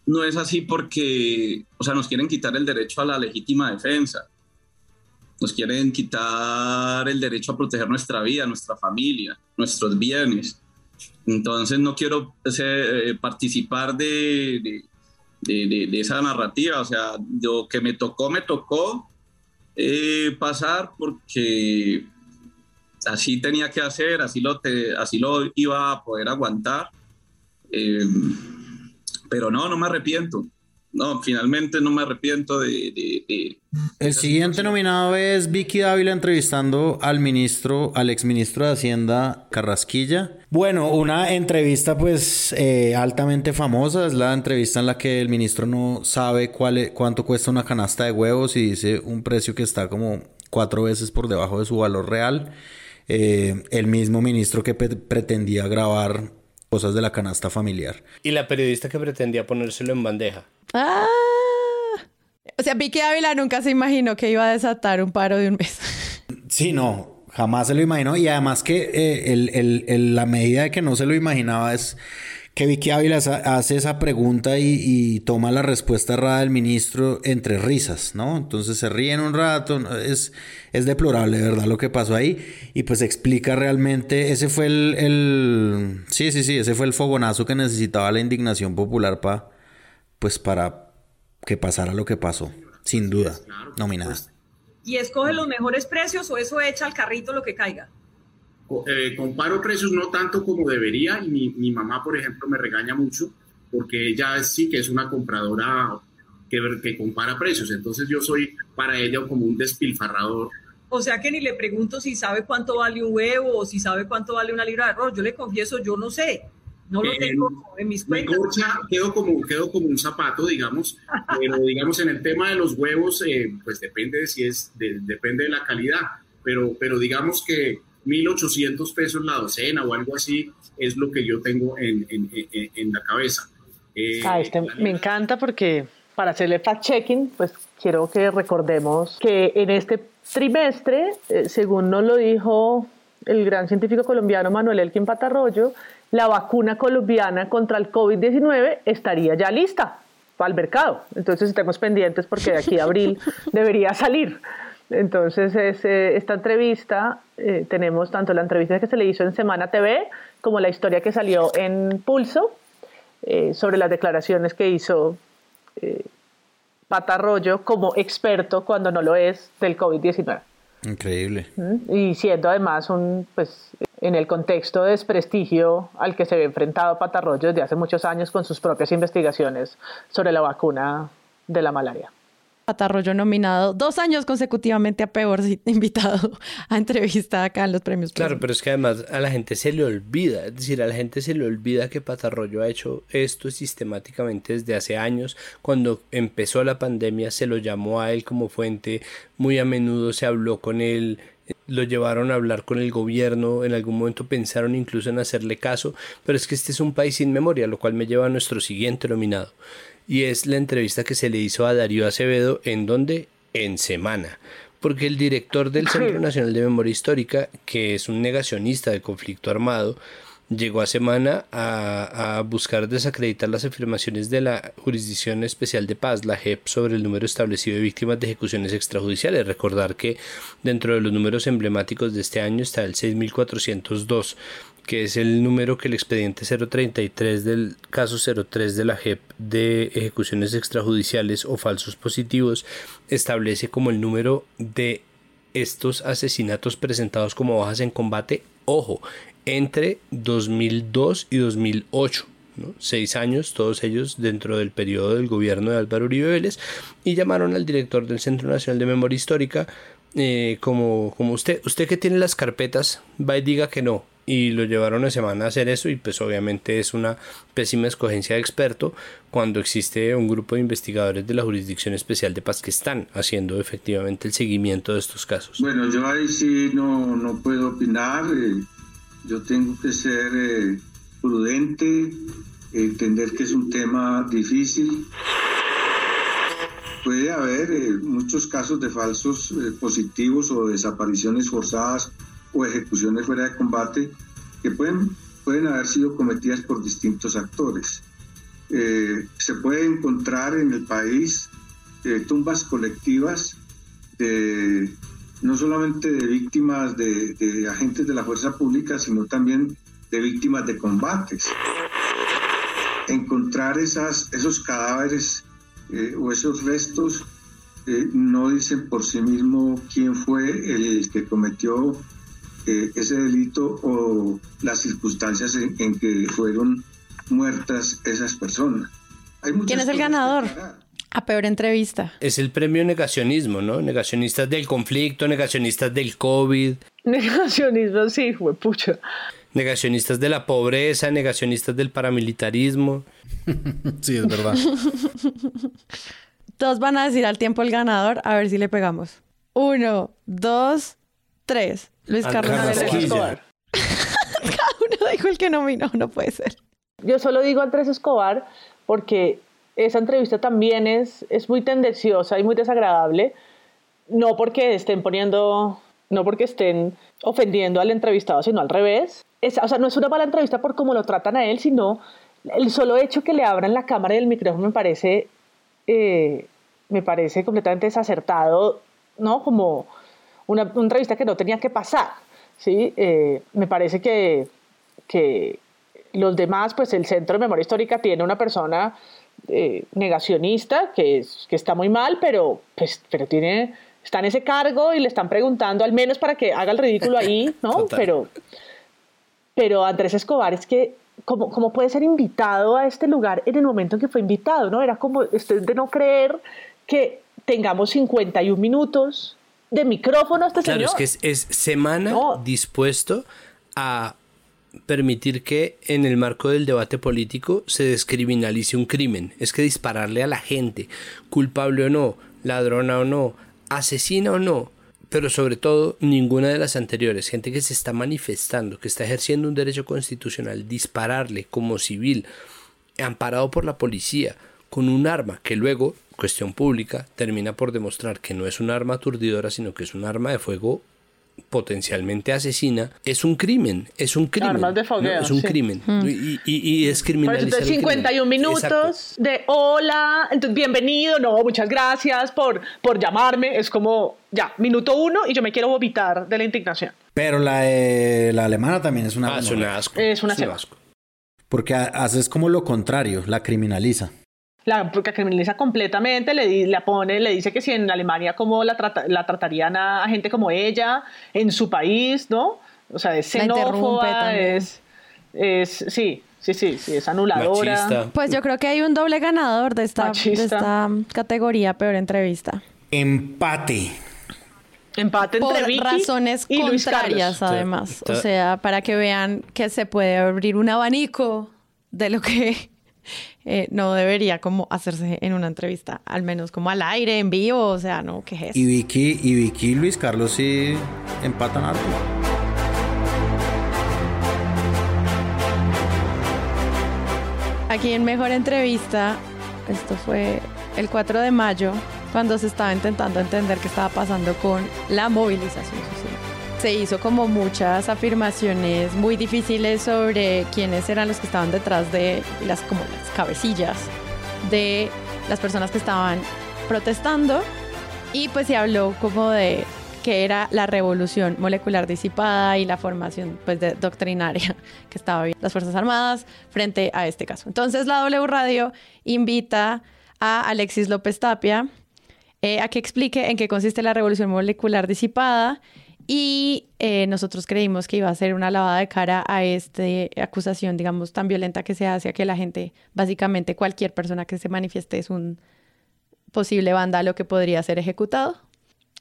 no es así porque, o sea, nos quieren quitar el derecho a la legítima defensa, nos quieren quitar el derecho a proteger nuestra vida, nuestra familia, nuestros bienes. Entonces no quiero eh, participar de, de, esa narrativa, o sea, lo que me tocó, me tocó eh, pasar porque así tenía que hacer, así lo, así lo iba a poder aguantar. Eh, pero no, no me arrepiento. No, finalmente no me arrepiento de... el siguiente nominado es Vicky Dávila entrevistando al ministro, al exministro de Hacienda Carrasquilla. Bueno, una entrevista pues eh, altamente famosa, es la entrevista en la que el ministro no sabe cuál, cuánto cuesta una canasta de huevos y dice un precio que está como cuatro veces por debajo de su valor real. Eh, el mismo ministro que pretendía grabar cosas de la canasta familiar. Y la periodista que pretendía ponérselo en bandeja. Ah. O sea, Vicky Ávila nunca se imaginó que iba a desatar un paro de un mes. Sí, no, jamás se lo imaginó. Y además que eh, la medida de que no se lo imaginaba es que Vicky Ávila hace esa pregunta y, toma la respuesta errada del ministro entre risas, ¿no? Entonces se ríen un rato, es, es deplorable, ¿verdad? Lo que pasó ahí y pues explica realmente, ese fue el, sí, sí, sí, ese fue el fogonazo que necesitaba la indignación popular para, pues para que pasara lo que pasó, sin duda, nominada. ¿Y escoge los mejores precios o eso echa al carrito lo que caiga? Eh, comparo precios no tanto como debería y mi, mi, mamá, por ejemplo, me regaña mucho porque ella sí que es una compradora que, que compara precios, entonces yo soy para ella como un despilfarrador. O sea que ni le pregunto si sabe cuánto vale un huevo o si sabe cuánto vale una libra de arroz. Yo le confieso, yo no sé. No lo tengo en mis cuentas. quedo como, quedo como un zapato, digamos, pero digamos en el tema de los huevos, eh, pues depende de si es, depende de la calidad, pero, pero digamos que 1.800 pesos la docena o algo así es lo que yo tengo en, en, en, la cabeza. Eh, ah, este me encanta porque para hacerle fact-checking, pues quiero que recordemos que en este trimestre, eh, según nos lo dijo el gran científico colombiano Manuel Elkin Patarroyo, la vacuna colombiana contra el COVID-19 estaría ya lista para el mercado. Entonces estemos pendientes porque de aquí a abril debería salir. Entonces, esta entrevista, eh, tenemos tanto la entrevista que se le hizo en Semana TV como la historia que salió en Pulso eh, sobre las declaraciones que hizo eh, Patarroyo como experto cuando no lo es del COVID-19. Increíble. Y siendo además un, pues, en el contexto de desprestigio al que se ve enfrentado Patarroyo desde hace muchos años con sus propias investigaciones sobre la vacuna de la malaria. Patarroyo nominado dos años consecutivamente a peor invitado a entrevista acá en los premios. Claro, pero es que además a la gente se le olvida, es decir, a la gente se le olvida que Patarroyo ha hecho esto sistemáticamente desde hace años. Cuando empezó la pandemia se lo llamó a él como fuente, muy a menudo se habló con él, lo llevaron a hablar con el gobierno, en algún momento pensaron incluso en hacerle caso, pero es que este es un país sin memoria, lo cual me lleva a nuestro siguiente nominado y es la entrevista que se le hizo a Darío Acevedo en donde en semana. Porque el director del Centro Nacional de Memoria Histórica, que es un negacionista del conflicto armado, llegó a semana a, buscar desacreditar las afirmaciones de la Jurisdicción Especial de Paz, la JEP, sobre el número establecido de víctimas de ejecuciones extrajudiciales. Recordar que dentro de los números emblemáticos de este año está el 6402, que es el número que el expediente 033 del caso 03 de la JEP de ejecuciones extrajudiciales o falsos positivos establece como el número de estos asesinatos presentados como bajas en combate, ojo, entre 2002 y 2008. seis años, todos ellos dentro del periodo del gobierno de Álvaro Uribe Vélez, y llamaron al director del Centro Nacional de Memoria Histórica eh, como, como usted, usted que tiene las carpetas, va y diga que no, y lo llevaron a semana a hacer eso y pues obviamente es una pésima escogencia de experto cuando existe un grupo de investigadores de la Jurisdicción Especial de Paz que están haciendo efectivamente el seguimiento de estos casos. Bueno, yo ahí sí no, no puedo opinar, eh, yo tengo que ser eh, prudente, entender que es un tema difícil. Puede haber eh, muchos casos de falsos positivos o desapariciones forzadas o ejecuciones fuera de combate que pueden, pueden haber sido cometidas por distintos actores. eh, se puede encontrar en el país eh, tumbas colectivas de no solamente de víctimas de, agentes de la fuerza pública, sino también de víctimas de combates. Encontrar esas, esos cadáveres eh, o esos restos no dicen por sí mismo quién fue el que cometió ese delito o las circunstancias en que fueron muertas esas personas. ¿Quién es el ganador? A peor entrevista. Es el premio negacionismo, ¿no? Negacionistas del conflicto, negacionistas del COVID. Negacionismo, sí, fue pucha. Negacionistas de la pobreza, negacionistas del paramilitarismo. sí, es verdad. Todos van a decir al tiempo el ganador, a ver si le pegamos. Uno, dos, tres. Luis Carlos Escobar. Cada uno dijo el que nominó, no puede ser. Yo solo digo Andrés Escobar porque esa entrevista también es, es muy tendenciosa y muy desagradable, no porque estén poniendo, no porque estén ofendiendo al entrevistado, sino al revés. o sea, no es una mala entrevista por cómo lo tratan a él, sino el solo hecho que le abran la cámara y el micrófono me parece, eh, me parece completamente desacertado, ¿no? Como una, entrevista que no tenía que pasar, ¿sí? Eh, me parece que, que los demás, pues el Centro de Memoria Histórica tiene una persona eh, negacionista que, es, que está muy mal, pero, pues, pero tiene, está en ese cargo y le están preguntando, al menos para que haga el ridículo ahí, ¿no? Pero, pero Andrés Escobar es que, ¿cómo, ¿cómo, puede ser invitado a este lugar en el momento en que fue invitado, ¿no? Era como este, de no creer que tengamos 51 minutos de micrófono este claro, señor. Claro, es que es, semana dispuesto a permitir que en el marco del debate político se descriminalice un crimen. Es que dispararle a la gente, culpable o no, ladrona o no, asesina o no, pero sobre todo ninguna de las anteriores, gente que se está manifestando, que está ejerciendo un derecho constitucional, dispararle como civil, amparado por la policía, con un arma que luego, cuestión pública, termina por demostrar que no es un arma aturdidora, sino que es un arma de fuego potencialmente asesina, es un crimen, es un crimen. Armas de fogueo, es un crimen. Hmm. Y, y, es criminalizar 51 minutos de hola, entonces bienvenido, no, muchas gracias por, por llamarme. Es como, ya, minuto uno y yo me quiero vomitar de la indignación. Pero la, la alemana también es una... Ah, es un asco. Es una asco. Porque haces como lo contrario, la criminaliza la, porque criminaliza completamente, le, le pone, le dice que si en Alemania cómo la, la tratarían a, gente como ella, en su país, ¿no? O sea, es xenófoba, es, es, sí, sí, sí, sí, es anuladora. Pues yo creo que hay un doble ganador de esta, de esta categoría peor entrevista. Empate. Empate entre Por razones contrarias, además. O sea, para que vean que se puede abrir un abanico de lo que eh, no debería como hacerse en una entrevista, al menos como al aire, en vivo, o sea, no, ¿qué es Y Vicky, y Vicky Luis Carlos sí empatan algo. Aquí en Mejor Entrevista, esto fue el 4 de mayo, cuando se estaba intentando entender qué estaba pasando con la movilización social se hizo como muchas afirmaciones muy difíciles sobre quiénes eran los que estaban detrás de las como las cabecillas de las personas que estaban protestando y pues se habló como de que era la revolución molecular disipada y la formación pues doctrinaria que estaba viendo las Fuerzas Armadas frente a este caso. Entonces la W Radio invita a Alexis López Tapia eh, a que explique en qué consiste la revolución molecular disipada y eh, nosotros creímos que iba a ser una lavada de cara a esta acusación, digamos, tan violenta que se hace a que la gente, básicamente cualquier persona que se manifieste es un posible vándalo que podría ser ejecutado.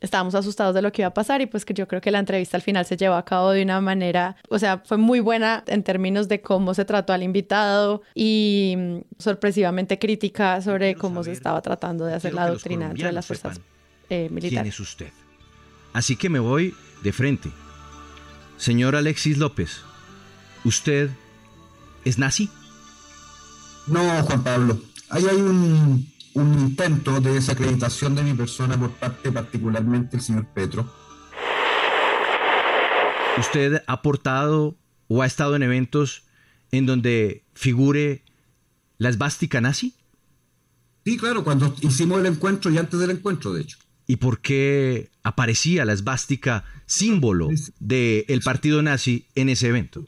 Estábamos asustados de lo que iba a pasar y pues que yo creo que la entrevista al final se llevó a cabo de una manera, o sea, fue muy buena en términos de cómo se trató al invitado y mm, sorpresivamente crítica sobre cómo se estaba tratando de hacer la doctrina entre las fuerzas eh, militares. ¿Quién es usted? Así que me voy de frente. Señor Alexis López, ¿usted es nazi? No, Juan Pablo. Ahí hay un, intento de desacreditación de mi persona por parte particularmente del señor Petro. ¿Usted ha aportado o ha estado en eventos en donde figure la esvástica nazi? Sí, claro, cuando hicimos el encuentro y antes del encuentro, de hecho. ¿Y por qué aparecía la esvástica símbolo del partido nazi en ese evento?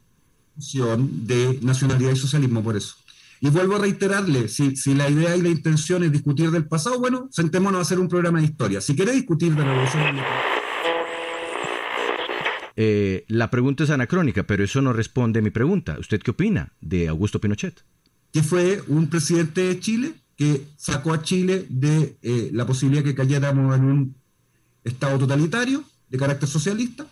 De nacionalidad y socialismo, por eso. Y vuelvo a reiterarle, si, la idea y la intención es discutir del pasado, bueno, sentémonos a hacer un programa de historia. Si quiere discutir de la revolución eh, la pregunta es anacrónica, pero eso no responde a mi pregunta. ¿Usted qué opina de Augusto Pinochet? Que fue un presidente de Chile que sacó a Chile de eh, la posibilidad que cayéramos en un Estado totalitario de carácter socialista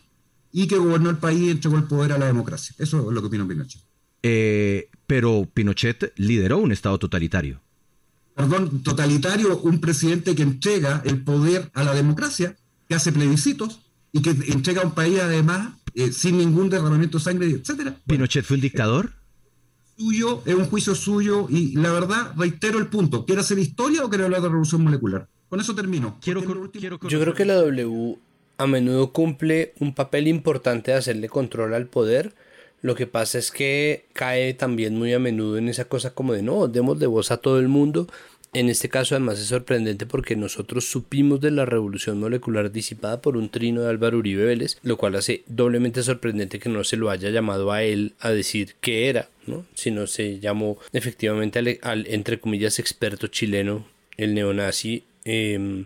y que gobernó el país y entregó el poder a la democracia. Eso es lo que opina Pinochet. Eh, pero Pinochet lideró un Estado totalitario. Perdón, totalitario, un presidente que entrega el poder a la democracia, que hace plebiscitos y que entrega a un país además eh, sin ningún derramamiento de sangre, etcétera. ¿Pinochet fue un dictador? Suyo, es un juicio suyo y la verdad, reitero el punto, ¿quiere hacer historia o quiere hablar de revolución molecular? Con eso termino. Quiero, Yo creo que la W a menudo cumple un papel importante de hacerle control al poder. Lo que pasa es que cae también muy a menudo en esa cosa como de no, demos de voz a todo el mundo en este caso además es sorprendente porque nosotros supimos de la revolución molecular disipada por un trino de Álvaro Uribe Vélez, lo cual hace doblemente sorprendente que no se lo haya llamado a él a decir qué era, ¿no? sino se llamó efectivamente al, entre comillas experto chileno, el neonazi em,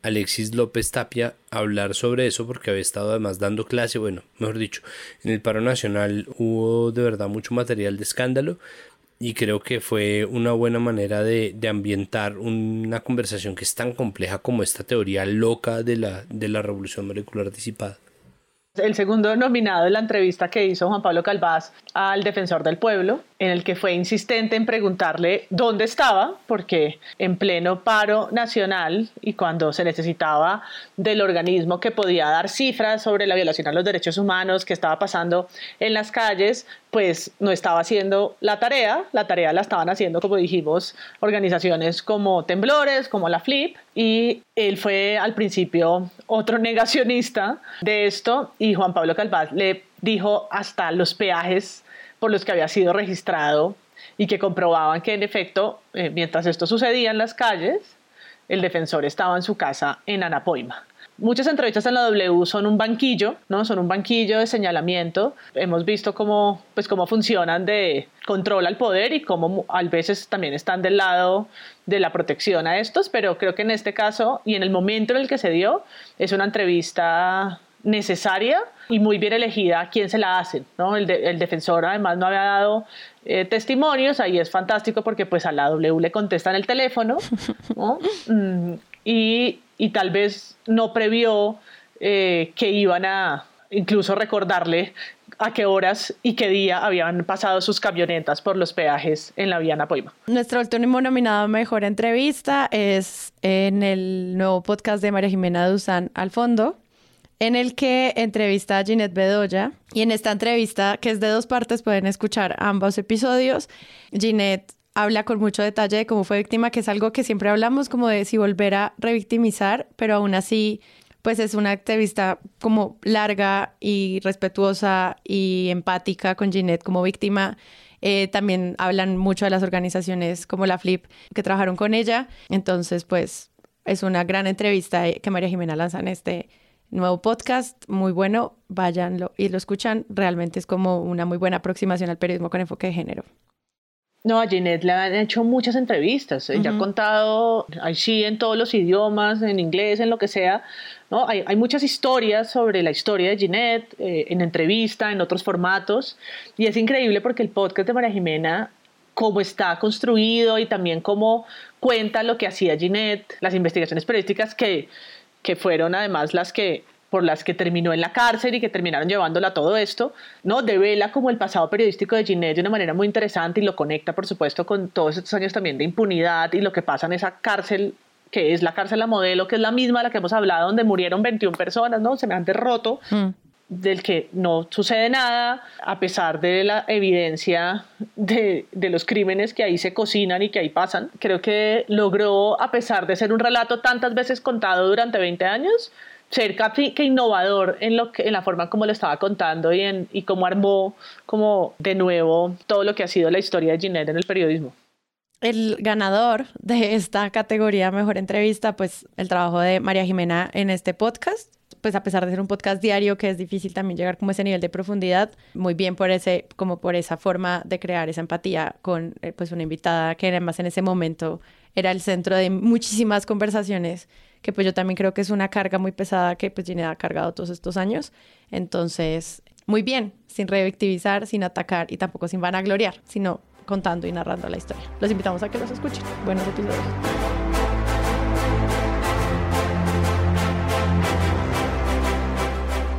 Alexis López Tapia hablar sobre eso porque había estado además dando clase, bueno, mejor dicho, en el paro nacional hubo de verdad mucho material de escándalo y creo que fue una buena manera de, de, ambientar una conversación que es tan compleja como esta teoría loca de la, de la revolución molecular disipada. El segundo nominado en la entrevista que hizo Juan Pablo Calvás al defensor del pueblo, en el que fue insistente en preguntarle dónde estaba, porque en pleno paro nacional y cuando se necesitaba del organismo que podía dar cifras sobre la violación a los derechos humanos que estaba pasando en las calles, pues no estaba haciendo la tarea, la tarea la estaban haciendo, como dijimos, organizaciones como Temblores, como la FLIP, y él fue al principio otro negacionista de esto, y Juan Pablo Calvás le dijo hasta los peajes por los que había sido registrado y que comprobaban que en efecto, eh, mientras esto sucedía en las calles, el defensor estaba en su casa en Anapoima. Muchas entrevistas en la W son un banquillo, ¿no? Son un banquillo de señalamiento. Hemos visto cómo, pues, cómo funcionan de control al poder y cómo a veces también están del lado de la protección a estos, pero creo que en este caso y en el momento en el que se dio, es una entrevista necesaria y muy bien elegida a quién se la hacen. ¿no? El, el defensor además no había dado eh, testimonios, ahí es fantástico porque pues a la W le contestan el teléfono mm, y, y, tal vez no previó eh, que iban a incluso recordarle a qué horas y qué día habían pasado sus camionetas por los peajes en la vía Napoima. Nuestro último nominado a Mejor Entrevista es en el nuevo podcast de María Jimena Duzán al fondo, en el que entrevista a Ginette Bedoya. Y en esta entrevista, que es de dos partes, pueden escuchar ambos episodios. Ginette habla con mucho detalle de cómo fue víctima, que es algo que siempre hablamos, como de si volver a revictimizar, pero aún así, pues es una entrevista como larga y respetuosa y empática con Ginette como víctima. Eh, también hablan mucho de las organizaciones como la Flip que trabajaron con ella. Entonces, pues es una gran entrevista que María Jimena lanza en este nuevo podcast, muy bueno, váyanlo y lo escuchan, realmente es como una muy buena aproximación al periodismo con enfoque de género. No, a Ginette le han hecho muchas entrevistas. Ella ha contado, ahí sí, en todos los idiomas, en inglés, en lo que sea. ¿no? Hay, hay muchas historias sobre la historia de Ginette, eh, en entrevista, en otros formatos. Y es increíble porque el podcast de María Jimena, cómo está construido y también cómo cuenta lo que hacía Ginette, las investigaciones periodísticas que que fueron además las que por las que terminó en la cárcel y que terminaron llevándola todo esto, ¿no? Devela como el pasado periodístico de Ginette de una manera muy interesante y lo conecta, por supuesto, con todos estos años también de impunidad y lo que pasa en esa cárcel que es la cárcel a modelo, que es la misma de la que hemos hablado, donde murieron 21 personas, ¿no? Semejante roto. Mm del que no sucede nada, a pesar de la evidencia de, de, los crímenes que ahí se cocinan y que ahí pasan. Creo que logró, a pesar de ser un relato tantas veces contado durante 20 años, ser casi que innovador en, lo en la forma como lo estaba contando y, en, y cómo armó como de nuevo todo lo que ha sido la historia de Ginette en el periodismo. el ganador de esta categoría Mejor Entrevista, pues el trabajo de María Jimena en este podcast. Pues a pesar de ser un podcast diario, que es difícil también llegar como a ese nivel de profundidad, muy bien por ese, como por esa forma de crear esa empatía con eh, pues una invitada que además en ese momento era el centro de muchísimas conversaciones, que pues yo también creo que es una carga muy pesada que pues ha cargado todos estos años. Entonces, muy bien, sin revictimizar, sin atacar y tampoco sin vanagloriar, sino contando y narrando la historia. Los invitamos a que los escuchen. Buenos episodios.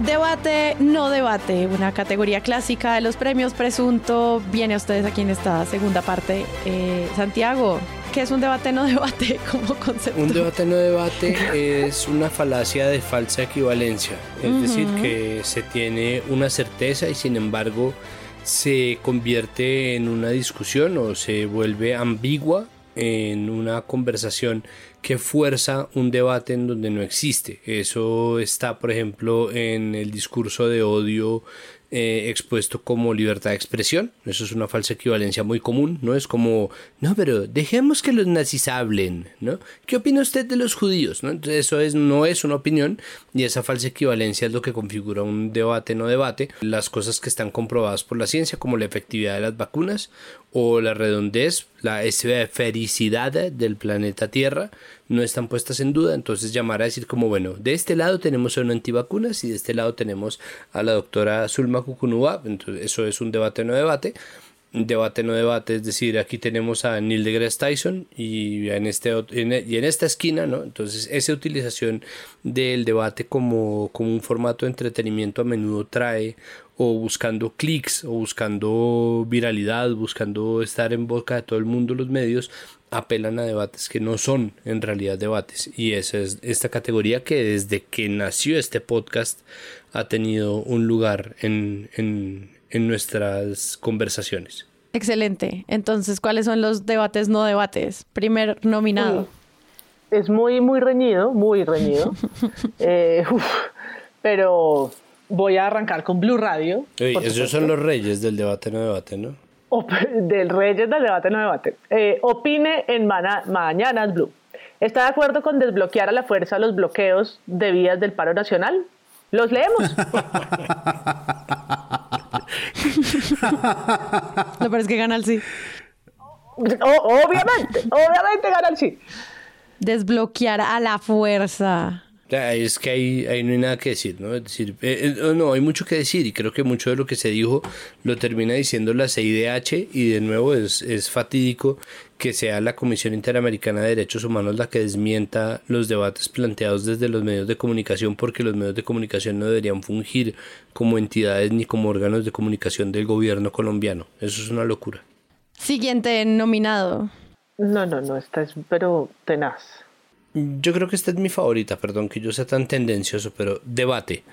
Debate, no debate, una categoría clásica de los premios presunto. Viene a ustedes aquí en esta segunda parte. Eh, Santiago, ¿qué es un debate, no debate como concepto? Un debate, no debate es una falacia de falsa equivalencia. Es decir, que se tiene una certeza y sin embargo se convierte en una discusión o se vuelve ambigua en una conversación que fuerza un debate en donde no existe. Eso está, por ejemplo, en el discurso de odio eh, expuesto como libertad de expresión. Eso es una falsa equivalencia muy común, ¿no? Es como, no, pero dejemos que los nazis hablen, ¿no? ¿Qué opina usted de los judíos? ¿no? Entonces eso es, no es una opinión y esa falsa equivalencia es lo que configura un debate, no debate. Las cosas que están comprobadas por la ciencia, como la efectividad de las vacunas o la redondez, la esfericidad del planeta Tierra, no están puestas en duda. Entonces llamar a decir como, bueno, de este lado tenemos a un antivacunas y de este lado tenemos a la doctora Zulma Kukunua. Entonces eso es un debate no debate. Debate no debate, es decir, aquí tenemos a Neil deGrasse Tyson y en, este, y en esta esquina, ¿no? Entonces esa utilización del debate como, como un formato de entretenimiento a menudo trae o buscando clics o buscando viralidad, buscando estar en boca de todo el mundo los medios, apelan a debates que no son en realidad debates. Y esa es esta categoría que desde que nació este podcast ha tenido un lugar en, en, en nuestras conversaciones. Excelente. Entonces, ¿cuáles son los debates no debates? Primer nominado. Es muy, muy reñido, muy reñido. eh, pero voy a arrancar con Blue Radio. esos son los reyes del debate no debate, ¿no? del reyes del debate no debate. Eh, opine en Mañanas Blue. ¿Está de acuerdo con desbloquear a la fuerza los bloqueos de vías del paro nacional? Los leemos. Lo parece que gana el sí. obviamente, obviamente gana el sí. Desbloquear a la fuerza. Es que ahí, no hay nada que decir, ¿no? Es decir, eh, eh, no, hay mucho que decir y creo que mucho de lo que se dijo lo termina diciendo la CIDH y de nuevo es, es fatídico que sea la Comisión Interamericana de Derechos Humanos la que desmienta los debates planteados desde los medios de comunicación porque los medios de comunicación no deberían fungir como entidades ni como órganos de comunicación del gobierno colombiano. Eso es una locura. Siguiente nominado. No, no, no, esta es pero tenaz. Yo creo que esta es mi favorita, perdón que yo sea tan tendencioso, pero debate.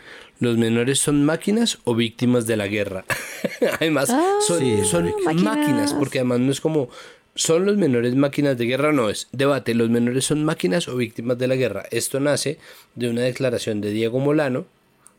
¿Los menores son máquinas o víctimas de la guerra? además, ah, son, máquinas. porque además no es como, ¿son los menores máquinas de guerra? No, es debate, ¿los menores son máquinas o víctimas de la guerra? Esto nace de una declaración de Diego Molano,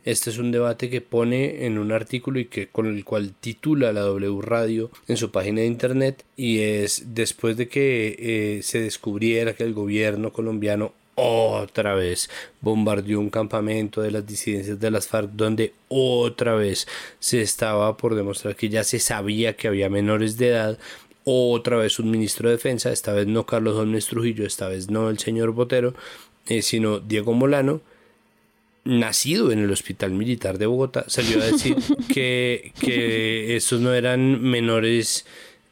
este es un debate que pone en un artículo y que con el cual titula la W Radio en su página de internet y es después de que eh, se descubriera que el gobierno colombiano otra vez bombardeó un campamento de las disidencias de las FARC donde otra vez se estaba por demostrar que ya se sabía que había menores de edad otra vez un ministro de defensa esta vez no Carlos Holmes Trujillo esta vez no el señor Botero eh, sino Diego Molano nacido en el Hospital Militar de Bogotá, salió a decir que, que estos no eran menores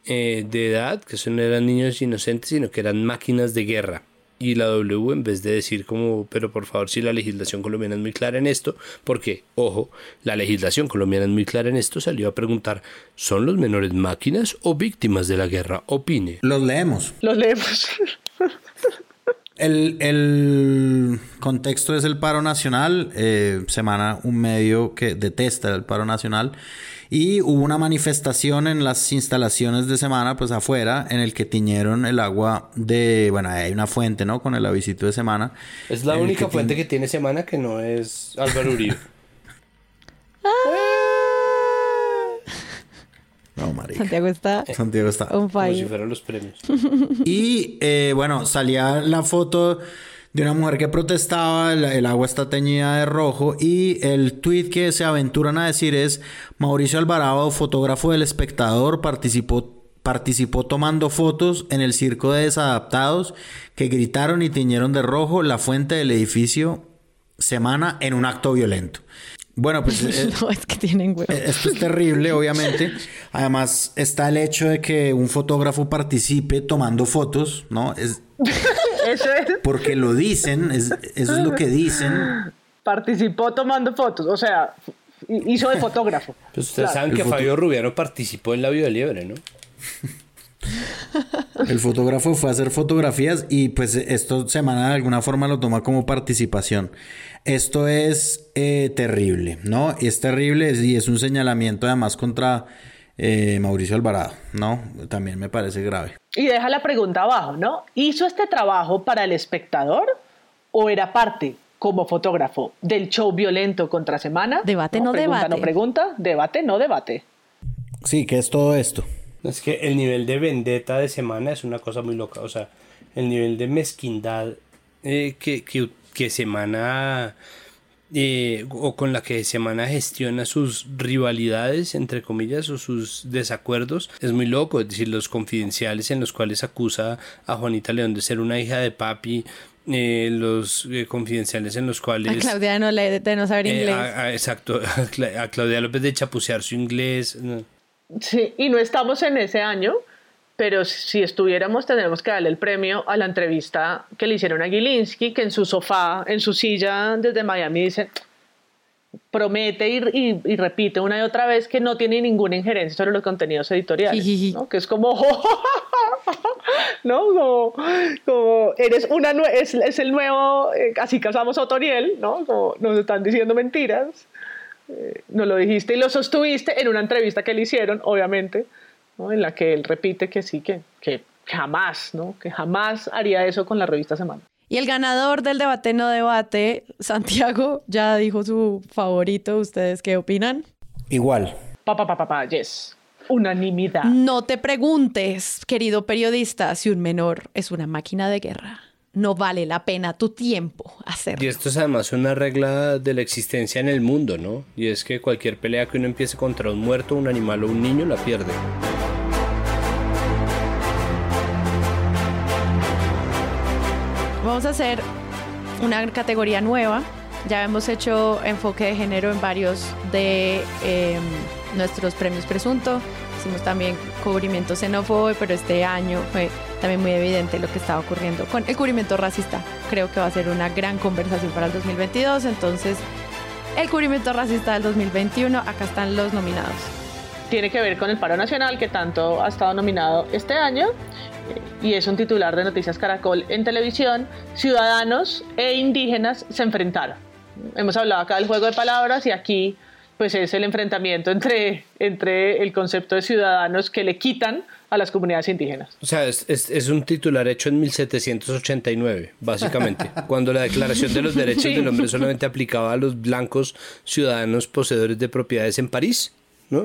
eh, de edad, que estos no eran niños inocentes, sino que eran máquinas de guerra. Y la W, en vez de decir como, pero por favor, si la legislación colombiana es muy clara en esto, porque, ojo, la legislación colombiana es muy clara en esto, salió a preguntar, ¿son los menores máquinas o víctimas de la guerra? Opine. Los leemos. Los leemos. El, contexto es el paro nacional, eh, semana un medio que detesta el paro nacional y hubo una manifestación en las instalaciones de semana, pues afuera, en el que tiñeron el agua de, bueno, hay una fuente, ¿no? Con el avisito de semana. Es la única fuente que tiene semana que no es Álvaro Uribe. No, marica. Santiago está. Santiago está. Como si fueran los premios. y eh, bueno, salía la foto de una mujer que protestaba, el, agua está teñida de rojo y el tweet que se aventuran a decir es Mauricio Alvarado, fotógrafo del espectador, participó, participó tomando fotos en el circo de desadaptados que gritaron y tiñeron de rojo la fuente del edificio semana en un acto violento. Bueno, pues eh, no, es que tienen eh, Esto es terrible, obviamente. Además, está el hecho de que un fotógrafo participe tomando fotos, ¿no? Es, eso es. Porque lo dicen, eso es lo que dicen. Participó tomando fotos, o sea, hizo de fotógrafo. Pues ustedes saben que Fabio Rubiano participó en la vida liebre, ¿no? El fotógrafo fue a hacer fotografías y pues esto semana de alguna forma lo toma como participación. Esto es eh, terrible, ¿no? Es terrible y es un señalamiento además contra eh, Mauricio Alvarado, ¿no? También me parece grave. Y deja la pregunta abajo, ¿no? ¿Hizo este trabajo para el espectador o era parte como fotógrafo del show violento contra semana? Debate, no, pregunta, debate. No pregunta, debate, no debate. Sí, ¿qué es todo esto? Es que el nivel de vendetta de semana es una cosa muy loca. O sea, el nivel de mezquindad eh, que, que, que semana eh, o con la que Semana gestiona sus rivalidades, entre comillas, o sus desacuerdos, es muy loco. Es decir, los confidenciales en los cuales acusa a Juanita León de ser una hija de papi, eh, los eh, confidenciales en los cuales... A Claudia no, de no saber inglés. exacto, a, Claudia López de chapucear su inglés. Sí, y no estamos en ese año, pero si estuviéramos tendríamos que darle el premio a la entrevista que le hicieron a Gilinski, que en su sofá, en su silla desde Miami dice, promete y, repite una y otra vez que no tiene ninguna injerencia sobre los contenidos editoriales, ¿no? que es como, ¿no? Como, eres una, es, es el nuevo, eh, así casamos a Otoniel, ¿no? Como nos están diciendo mentiras, eh, no lo dijiste y lo sostuviste en una entrevista que le hicieron, obviamente, en la que él repite que sí, que, que jamás, ¿no? que jamás haría eso con la revista Semana. Y el ganador del debate no debate, Santiago, ya dijo su favorito. ¿Ustedes qué opinan? Igual. Papá, papá, papá, yes. Unanimidad. No te preguntes, querido periodista, si un menor es una máquina de guerra. No vale la pena tu tiempo hacerlo. Y esto es además una regla de la existencia en el mundo, ¿no? Y es que cualquier pelea que uno empiece contra un muerto, un animal o un niño la pierde. Vamos a hacer una categoría nueva. Ya hemos hecho enfoque de género en varios de em, nuestros premios presunto. Hicimos también cubrimiento xenófobo, pero este año fue también muy evidente lo que estaba ocurriendo con el cubrimiento racista. Creo que va a ser una gran conversación para el 2022. Entonces, el cubrimiento racista del 2021, acá están los nominados. Tiene que ver con el paro nacional que tanto ha estado nominado este año y es un titular de Noticias Caracol en televisión, ciudadanos e indígenas se enfrentaron. Hemos hablado acá del juego de palabras y aquí pues es el enfrentamiento entre, entre el concepto de ciudadanos que le quitan a las comunidades indígenas. O sea, es, es, un titular hecho en 1789, básicamente, cuando la Declaración de los Derechos del Hombre solamente aplicaba a los blancos ciudadanos poseedores de propiedades en París.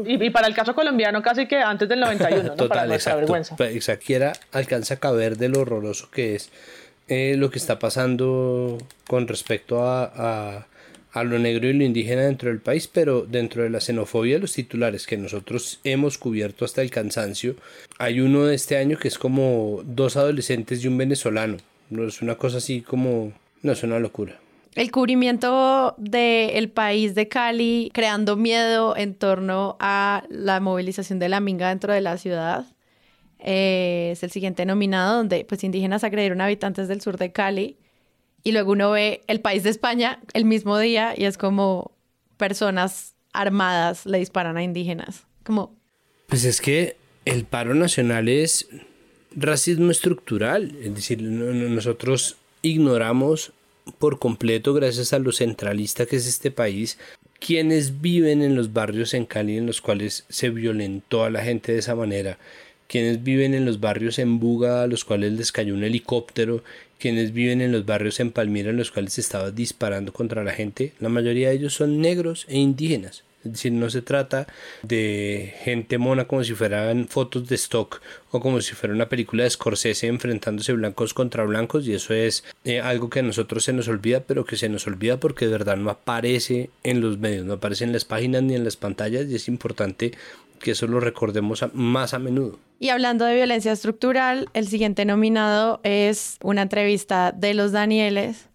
Y, para el caso colombiano casi que antes del 91, Total, para nuestra vergüenza. Exacto, alcanza a caber de lo horroroso que es eh, lo que está pasando con respecto a, a, lo negro y lo indígena dentro del país, pero dentro de la xenofobia de los titulares que nosotros hemos cubierto hasta el cansancio, hay uno de este año que es como dos adolescentes y un venezolano. No es una cosa así como... No es una locura el cubrimiento del país de Cali creando miedo en torno a la movilización de la minga dentro de la ciudad. Eh, es el siguiente nominado, donde pues indígenas agredieron a habitantes del sur de Cali. Y luego uno ve el país de España el mismo día y es como personas armadas le disparan a indígenas. Como... Pues es que el paro nacional es racismo estructural. Es decir, nosotros ignoramos por completo gracias a lo centralista que es este país, quienes viven en los barrios en Cali en los cuales se violentó a la gente de esa manera, quienes viven en los barrios en Buga a los cuales les cayó un helicóptero, quienes viven en los barrios en Palmira en los cuales se estaba disparando contra la gente, la mayoría de ellos son negros e indígenas. Es decir, no se trata de gente mona como si fueran fotos de stock o como si fuera una película de Scorsese enfrentándose blancos contra blancos y eso es eh, algo que a nosotros se nos olvida, pero que se nos olvida porque de verdad no aparece en los medios, no aparece en las páginas ni en las pantallas y es importante que eso lo recordemos más a menudo. Y hablando de violencia estructural, el siguiente nominado es una entrevista de los Danieles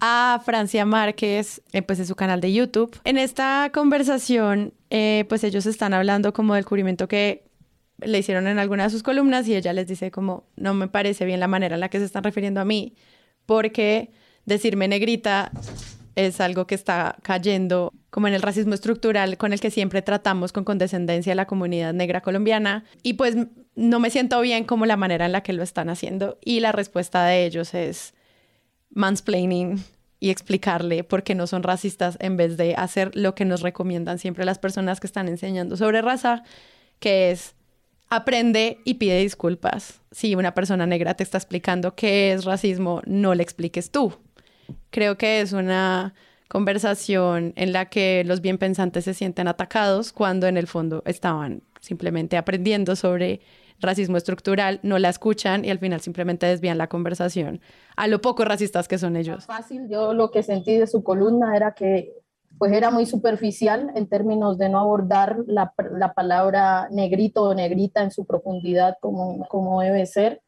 a Francia Márquez, eh, pues en su canal de YouTube. En esta conversación, eh, pues ellos están hablando como del cubrimiento que le hicieron en alguna de sus columnas y ella les dice como, no me parece bien la manera en la que se están refiriendo a mí, porque decirme negrita es algo que está cayendo como en el racismo estructural con el que siempre tratamos con condescendencia a la comunidad negra colombiana. Y pues no me siento bien como la manera en la que lo están haciendo. Y la respuesta de ellos es mansplaining y explicarle por qué no son racistas en vez de hacer lo que nos recomiendan siempre las personas que están enseñando sobre raza, que es aprende y pide disculpas. Si una persona negra te está explicando qué es racismo, no le expliques tú creo que es una conversación en la que los bien pensantes se sienten atacados cuando en el fondo estaban simplemente aprendiendo sobre racismo estructural, no la escuchan y al final simplemente desvían la conversación a lo poco racistas que son ellos. Fácil, yo lo que sentí de su columna era que pues era muy superficial en términos de no abordar la, la palabra negrito o negrita en su profundidad como, como debe ser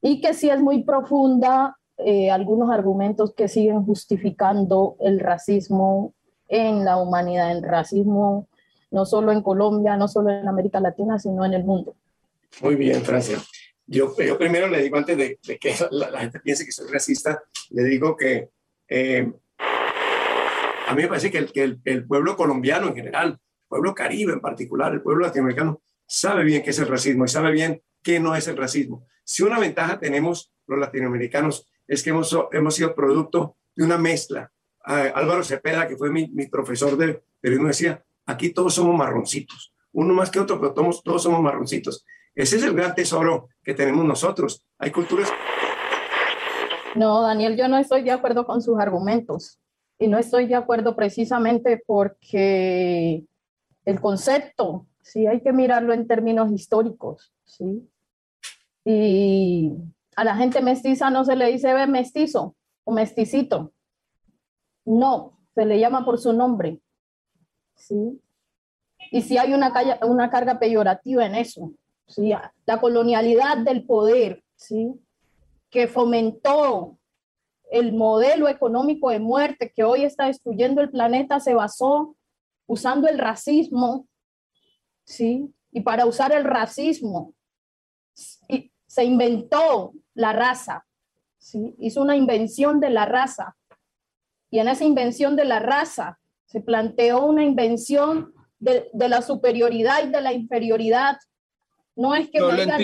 y que sí es muy profunda eh, algunos argumentos que siguen justificando el racismo en la humanidad, el racismo no solo en Colombia, no solo en América Latina, sino en el mundo. Muy bien, Francia. Yo, yo primero le digo, antes de, que la, gente piense que soy racista, le digo que eh, a mí me parece que, el, que el, pueblo colombiano en general, el pueblo caribe en particular, el pueblo latinoamericano, sabe bien qué es el racismo y sabe bien qué no es el racismo. Si una ventaja tenemos los latinoamericanos es que hemos, hemos sido producto de una mezcla. Álvaro Cepeda, que fue mi, mi profesor de periodismo, decía, aquí todos somos marroncitos, uno más que otro, pero todos, todos somos marroncitos. Ese es el gran tesoro que tenemos nosotros. Hay culturas... No, Daniel, yo no estoy de acuerdo con sus argumentos. Y no estoy de acuerdo precisamente porque el concepto, sí, hay que mirarlo en términos históricos, sí. Y a la gente mestiza no se le dice mestizo o mesticito. No, se le llama por su nombre. ¿sí? Y si hay una, una carga peyorativa en eso. ¿sí? La colonialidad del poder, ¿sí? que fomentó el modelo económico de muerte que hoy está destruyendo el planeta, se basó usando el racismo, ¿sí? Y para usar el racismo, se inventó la raza, ¿sí? hizo una invención de la raza. Y en esa invención de la raza se planteó una invención de, la superioridad y de la inferioridad. No es que me diga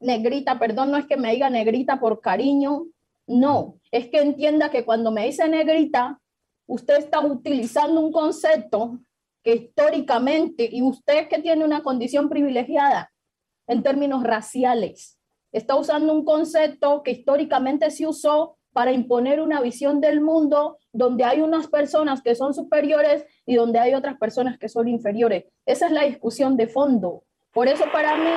negrita, perdón, no es que me diga negrita por cariño, no, es que entienda que cuando me dice negrita, usted está utilizando un concepto que históricamente, y usted que tiene una condición privilegiada en términos raciales, está usando un concepto que históricamente se usó para imponer una visión del mundo donde hay unas personas que son superiores y donde hay otras personas que son inferiores. Esa es la discusión de fondo. Por eso para mí...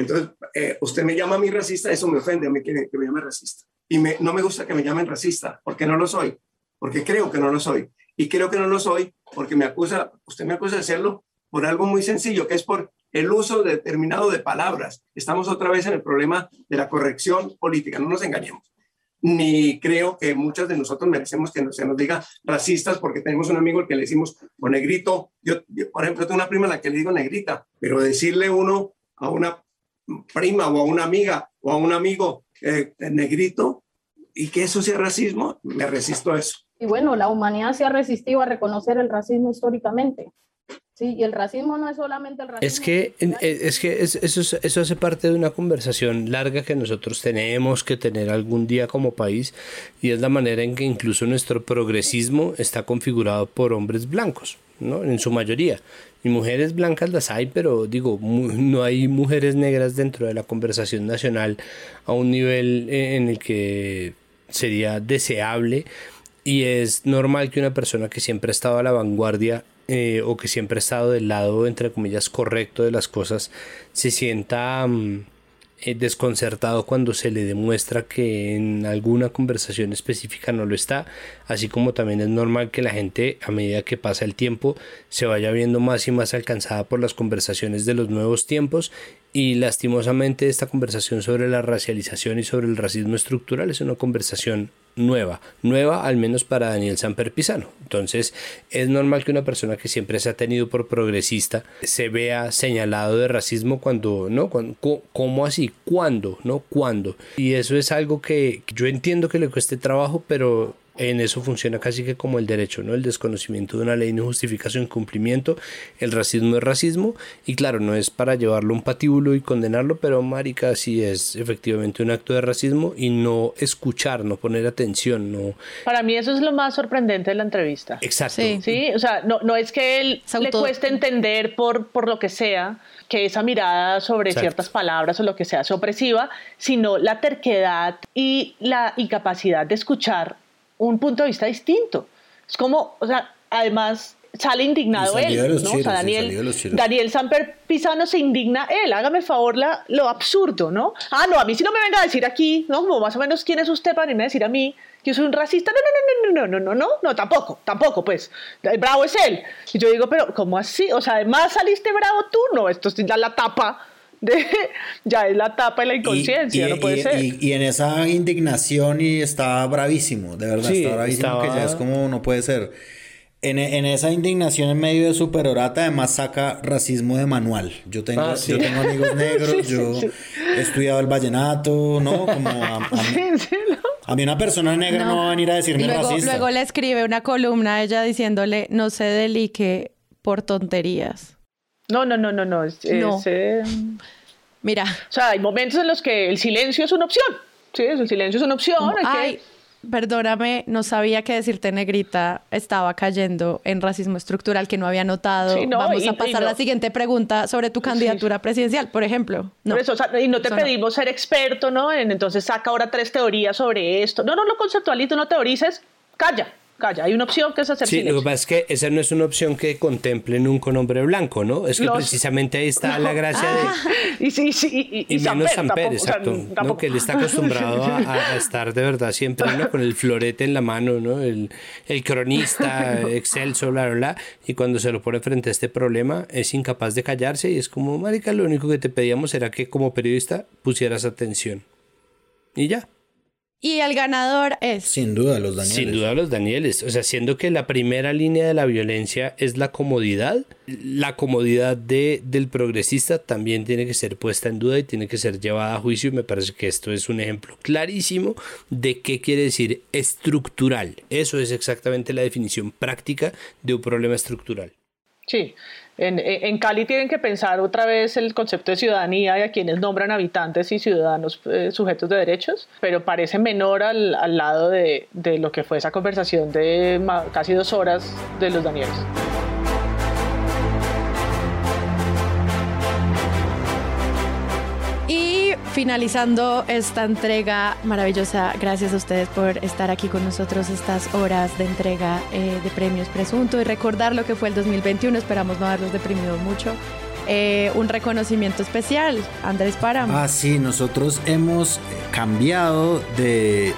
Entonces, eh, usted me llama a mí racista, eso me ofende a mí que, me llame racista. Y no me gusta que me llamen racista, porque no lo soy, porque creo que no lo soy. Y creo que no lo soy porque me acusa, usted me acusa de serlo por algo muy sencillo, que es por el uso determinado de palabras. Estamos otra vez en el problema de la corrección política, no nos engañemos. Ni creo que muchos de nosotros merecemos que se nos diga racistas porque tenemos un amigo al que le decimos o negrito. Yo, por ejemplo, tengo una prima a la que le digo negrita, pero decirle uno a una prima o a una amiga o a un amigo eh, negrito y que eso sea racismo, me resisto a eso. Y bueno, la humanidad se ha resistido a reconocer el racismo históricamente. Sí, y el racismo no es solamente el racismo. Es que, eh, es que eso, eso hace parte de una conversación larga que nosotros tenemos que tener algún día como país y es la manera en que incluso nuestro progresismo está configurado por hombres blancos, ¿no? En su mayoría. Y mujeres blancas las hay, pero digo, no hay mujeres negras dentro de la conversación nacional a un nivel en el que sería deseable Y es normal que una persona que siempre ha estado a la vanguardia eh, o que siempre ha estado del lado, entre comillas, correcto de las cosas, se sienta mm, eh, desconcertado cuando se le demuestra que en alguna conversación específica no lo está, así como también es normal que la gente a medida que pasa el tiempo se vaya viendo más y más alcanzada por las conversaciones de los nuevos tiempos y lastimosamente esta conversación sobre la racialización y sobre el racismo estructural es una conversación nueva, nueva al menos para Daniel Samper Pisano. Entonces es normal que una persona que siempre se ha tenido por progresista se vea señalado de racismo cuando, ¿no? ¿Cómo así? ¿Cuándo? ¿No? ¿Cuándo? Y eso es algo que yo entiendo que le cueste trabajo, pero en eso funciona casi que como el derecho, ¿no? El desconocimiento de una ley no justifica su incumplimiento, el racismo es racismo, y claro, no es para llevarlo a un patíbulo y condenarlo, pero marica sí es efectivamente un acto de racismo y no escuchar, no poner atención, no... Para mí eso es lo más sorprendente de la entrevista. Exacto. Sí, o sea, no, no es que él le cueste entender por, por lo que sea, que esa mirada sobre ciertas palabras o lo que sea es opresiva, sino la terquedad y la incapacidad de escuchar un punto de vista distinto. Es como, o sea, además sale indignado él, ¿no? o sea, Daniel, Daniel Samper Pisano se indigna él, hágame favor la, lo absurdo, ¿no? Ah, no, a mí si no me venga a decir aquí, ¿no? Como más o menos quién es usted para irme a decir a mí que yo soy un racista, no, no, no, no, no, no, no, no, no, tampoco, tampoco, pues, el bravo es él. Y yo digo, pero ¿cómo así? O sea, además saliste bravo tú, no, esto es ya la tapa ya es la tapa y la inconsciencia, no puede ser. Y, en esa indignación y está bravísimo, de verdad, está bravísimo que ya es como no puede ser. En, esa indignación en medio de su perorata, además saca racismo de manual. Yo tengo, ah, yo tengo amigos negros, yo he estudiado el vallenato, ¿no? Como a, mí una persona negra no. va a venir a decirme luego, racista. Luego le escribe una columna a ella diciéndole, no se delique por tonterías. No, no, no, no, no. Eh, Mira. O sea, hay momentos en los que el silencio es una opción. Sí, el silencio es una opción. Ay, perdóname, no sabía que decirte negrita estaba cayendo en racismo estructural que no había notado. Vamos a pasar a la siguiente pregunta sobre tu candidatura presidencial, por ejemplo. No. eso, y no te pedimos ser experto, ¿no? entonces saca ahora tres teorías sobre esto. No, no lo conceptualizo, no teorices, calla calla. Hay una opción que es hacer Sí, lo que pasa es que esa no es una opción que contemple nunca un hombre blanco, ¿no? Es que precisamente ahí está la gracia de... Ah, y, sí, sí, y, menos Samper, exacto. ¿no? Que él está acostumbrado a, estar de verdad siempre ¿no? con el florete en la mano, ¿no? El, el cronista excelso, bla, bla, bla. Y cuando se lo pone frente a este problema, es incapaz de callarse y es como, marica, lo único que te pedíamos era que como periodista pusieras atención. Y ya. Y el ganador es. Sin duda los Danieles. Sin duda los Danieles. O sea, siendo que la primera línea de la violencia es la comodidad, la comodidad de, del progresista también tiene que ser puesta en duda y tiene que ser llevada a juicio. Y me parece que esto es un ejemplo clarísimo de qué quiere decir estructural. Eso es exactamente la definición práctica de un problema estructural. Sí, en, Cali tienen que pensar otra vez el concepto de ciudadanía y a quienes nombran habitantes y ciudadanos eh, sujetos de derechos, pero parece menor al, al lado de, de, lo que fue esa conversación de casi dos horas de los Danieles. Finalizando esta entrega maravillosa, gracias a ustedes por estar aquí con nosotros estas horas de entrega eh, de premios Presunto y recordar lo que fue el 2021. Esperamos no haberlos deprimido mucho. Eh, un reconocimiento especial, Andrés Páramo. Ah, sí, nosotros hemos cambiado de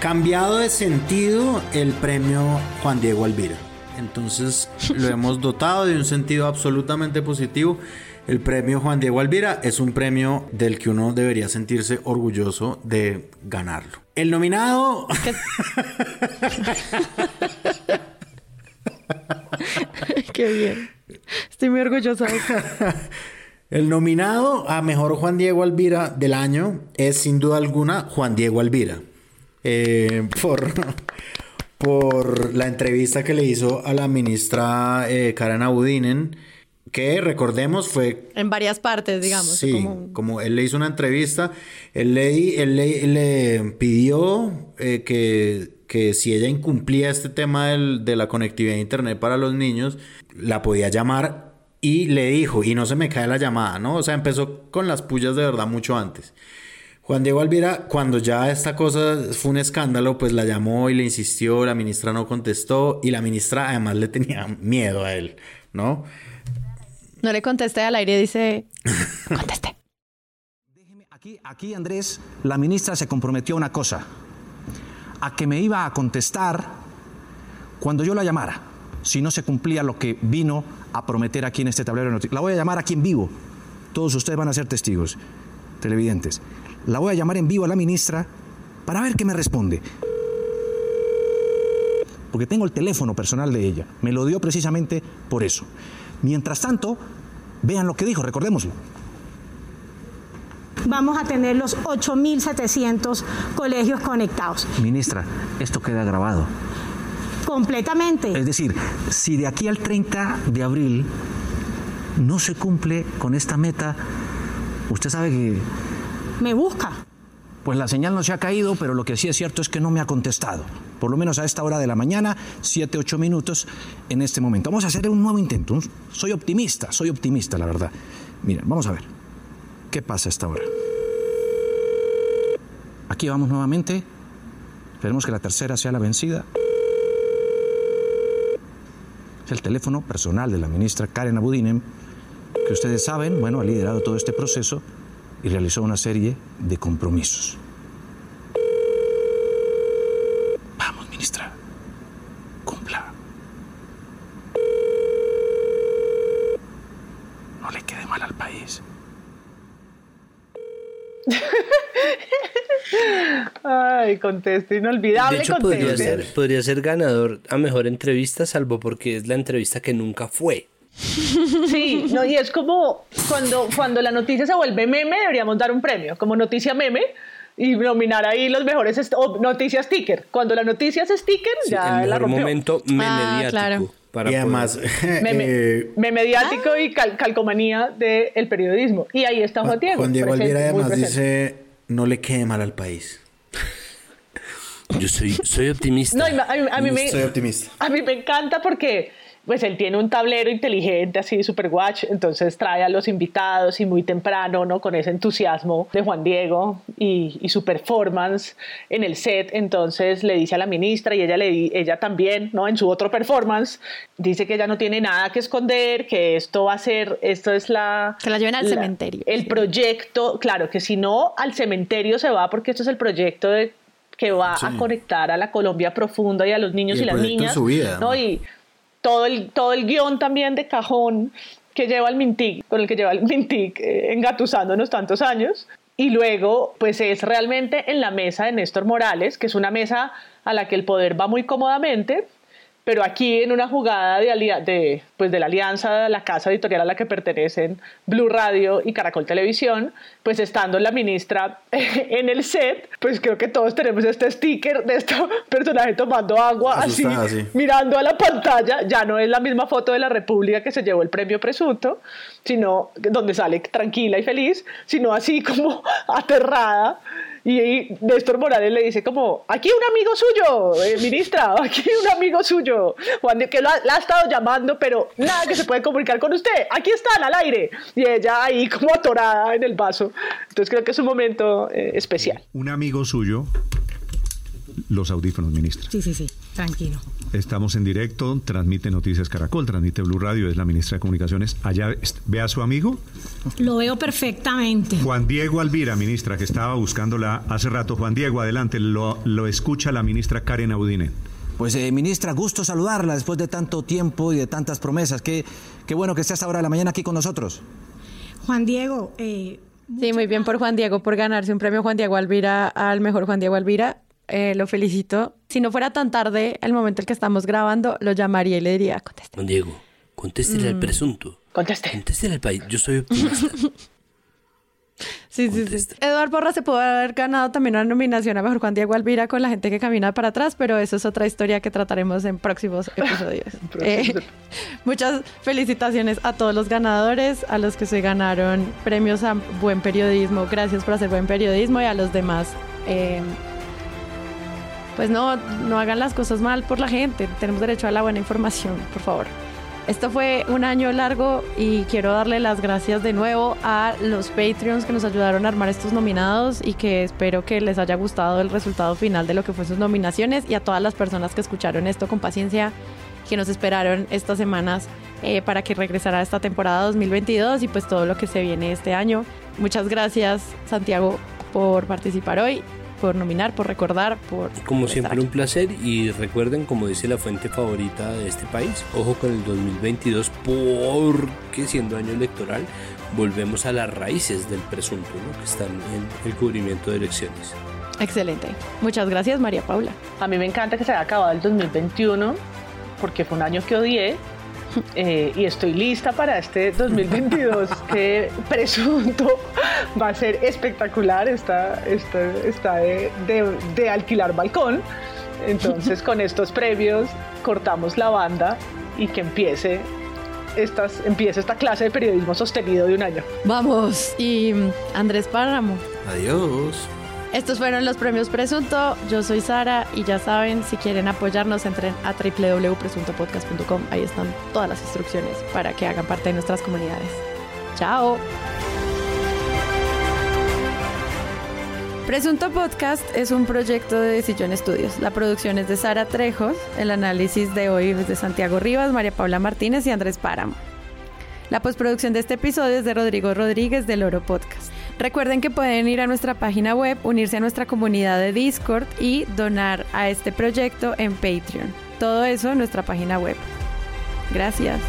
cambiado de sentido el premio Juan Diego Alvira. Entonces lo hemos dotado de un sentido absolutamente positivo. El premio Juan Diego Alvira es un premio del que uno debería sentirse orgulloso de ganarlo. El nominado... Qué bien. Estoy muy orgullosa. El nominado a mejor Juan Diego Alvira del año es sin duda alguna Juan Diego Alvira. Eh, por, por la entrevista que le hizo a la ministra eh, Karen Abudinen que recordemos fue... En varias partes, digamos. Sí, como, él le hizo una entrevista, él le, él le, pidió eh, que, que, si ella incumplía este tema de la conectividad de Internet para los niños, la podía llamar y le dijo, y no se me cae la llamada, ¿no? O sea, empezó con las pullas de verdad mucho antes. Juan Diego Alvira, cuando ya esta cosa fue un escándalo, pues la llamó y le insistió, la ministra no contestó y la ministra además le tenía miedo a él, ¿no? No le contesté al aire, dice, conteste. Aquí, aquí, Andrés, la ministra se comprometió a una cosa, a que me iba a contestar cuando yo la llamara, si no se cumplía lo que vino a prometer aquí en este tablero de noticias. La voy a llamar aquí en vivo, todos ustedes van a ser testigos, televidentes. La voy a llamar en vivo a la ministra para ver qué me responde. Porque tengo el teléfono personal de ella. Me lo dio precisamente por eso. Mientras tanto, vean lo que dijo, recordémoslo. Vamos a tener los 8.700 colegios conectados. Ministra, esto queda grabado. Completamente. Es decir, si de aquí al 30 de abril no se cumple con esta meta, usted sabe que me busca. Pues la señal no se ha caído, pero lo que sí es cierto es que no me ha contestado. Por lo menos a esta hora de la mañana, 7, 8 minutos en este momento. Vamos a hacer un nuevo intento. Soy optimista, soy optimista, la verdad. Miren, vamos a ver. ¿Qué pasa a esta hora? Aquí vamos nuevamente. Esperemos que la tercera sea la vencida. Es el teléfono personal de la ministra Karen Abudinem, que ustedes saben, bueno, ha liderado todo este proceso y realizó una serie de compromisos. Vamos, ministra, cumpla. No le quede mal al país. Ay, conteste, inolvidable de hecho, Podría ser, podría ser ganador a mejor entrevista, salvo porque es la entrevista que nunca fue. Sí, no, y es como cuando, cuando la noticia se vuelve meme, deberíamos dar un premio, como noticia meme, y nominar ahí los mejores noticias sticker. Cuando la noticia es sticker, ya el la rompió. momento meme ah, y además, meme, eh, mediático y calcomanía del periodismo. Y ahí está Juan Diego. Juan Diego Alvira además dice, no le quede mal al país. Yo soy, soy optimista. No, a mí, soy optimista. A mí me encanta porque pues él tiene un tablero inteligente, así super watch, entonces trae a los invitados y muy temprano, ¿no? Con ese entusiasmo de Juan Diego y, su performance en el set, entonces le dice a la ministra y ella, le, ella también, ¿no? En su otro performance, dice que ella no tiene nada que esconder, que esto va a ser, esto es la... Que la lleven al cementerio. El proyecto, claro, que si no, al cementerio se va porque esto es el proyecto de que va a conectar a la Colombia profunda y a los niños y, las niñas. Su vida, ¿no? Y, todo el, todo el guion también de cajón que lleva el Mintic, con el que lleva el Mintic eh, engatusándonos tantos años. Y luego, pues es realmente en la mesa de Néstor Morales, que es una mesa a la que el poder va muy cómodamente, pero aquí en una jugada de, de, pues de la alianza, la casa editorial a la que pertenecen Blue Radio y Caracol Televisión, pues estando la ministra en el set, pues creo que todos tenemos este sticker de este personaje tomando agua, así, mirando a la pantalla. Ya no es la misma foto de la República que se llevó el premio presunto, sino donde sale tranquila y feliz, sino así como aterrada y Néstor Morales le dice como, aquí un amigo suyo, eh, ministra, aquí un amigo suyo, Juan, que la, ha estado llamando, pero nada que se puede comunicar con usted, aquí están al aire. Y ella ahí como atorada en el vaso. Entonces creo que es un momento eh, especial. Un amigo suyo, los audífonos, ministra. Sí, sí, sí, tranquilo. Estamos en directo, transmite Noticias Caracol, transmite Blue Radio, es la ministra de Comunicaciones. Allá ve a su amigo. Lo veo perfectamente. Juan Diego Alvira, ministra, que estaba buscándola hace rato. Juan Diego, adelante, lo, lo escucha la ministra Karen Audine. Pues eh, ministra, gusto saludarla después de tanto tiempo y de tantas promesas. Qué, qué bueno que estés ahora de la mañana aquí con nosotros. Juan Diego. Eh, sí, muy bien por Juan Diego, por ganarse un premio Juan Diego Alvira al mejor Juan Diego Alvira. Eh, lo felicito. Si no fuera tan tarde, el momento en que estamos grabando, lo llamaría y le diría, conteste. Juan Diego, contéstele al mm. presunto. Conteste. Contéstele al país. Yo soy optimista. Sí, sí, sí. Eduardo Borra se pudo haber ganado también una nominación a Mejor Juan Diego Alvira con la gente que camina para atrás, pero eso es otra historia que trataremos en próximos episodios. Eh, muchas felicitaciones a todos los ganadores, a los que se ganaron premios a buen periodismo. Gracias por hacer buen periodismo y a los demás. Eh, pues no, no hagan las cosas mal por la gente. Tenemos derecho a la buena información, por favor. Esto fue un año largo y quiero darle las gracias de nuevo a los Patreons que nos ayudaron a armar estos nominados y que espero que les haya gustado el resultado final de lo que fue sus nominaciones y a todas las personas que escucharon esto con paciencia, que nos esperaron estas semanas eh, para que regresara esta temporada 2022 y pues todo lo que se viene este año. Muchas gracias Santiago por participar hoy por nominar, por recordar, por... Como siempre un placer y recuerden, como dice la fuente favorita de este país, ojo con el 2022 porque siendo año electoral volvemos a las raíces del presunto, que están en el cubrimiento de elecciones. Excelente. Muchas gracias María Paula. A mí me encanta que se haya acabado el 2021 porque fue un año que odié eh, y estoy lista para este 2022 que presunto va a ser espectacular, está, está, está de, de, alquilar balcón. Entonces con estos previos cortamos la banda y que empiece estas, empiece esta clase de periodismo sostenido de un año. Vamos, y Andrés Páramo. Adiós. Estos fueron los premios Presunto. Yo soy Sara y ya saben, si quieren apoyarnos, entren a www.presuntopodcast.com. Ahí están todas las instrucciones para que hagan parte de nuestras comunidades. Chao. Presunto Podcast es un proyecto de Decisión Estudios. La producción es de Sara Trejos, el análisis de hoy es de Santiago Rivas, María Paula Martínez y Andrés Páramo. La postproducción de este episodio es de Rodrigo Rodríguez del Oro Podcast. Recuerden que pueden ir a nuestra página web, unirse a nuestra comunidad de Discord y donar a este proyecto en Patreon. Todo eso en nuestra página web. Gracias.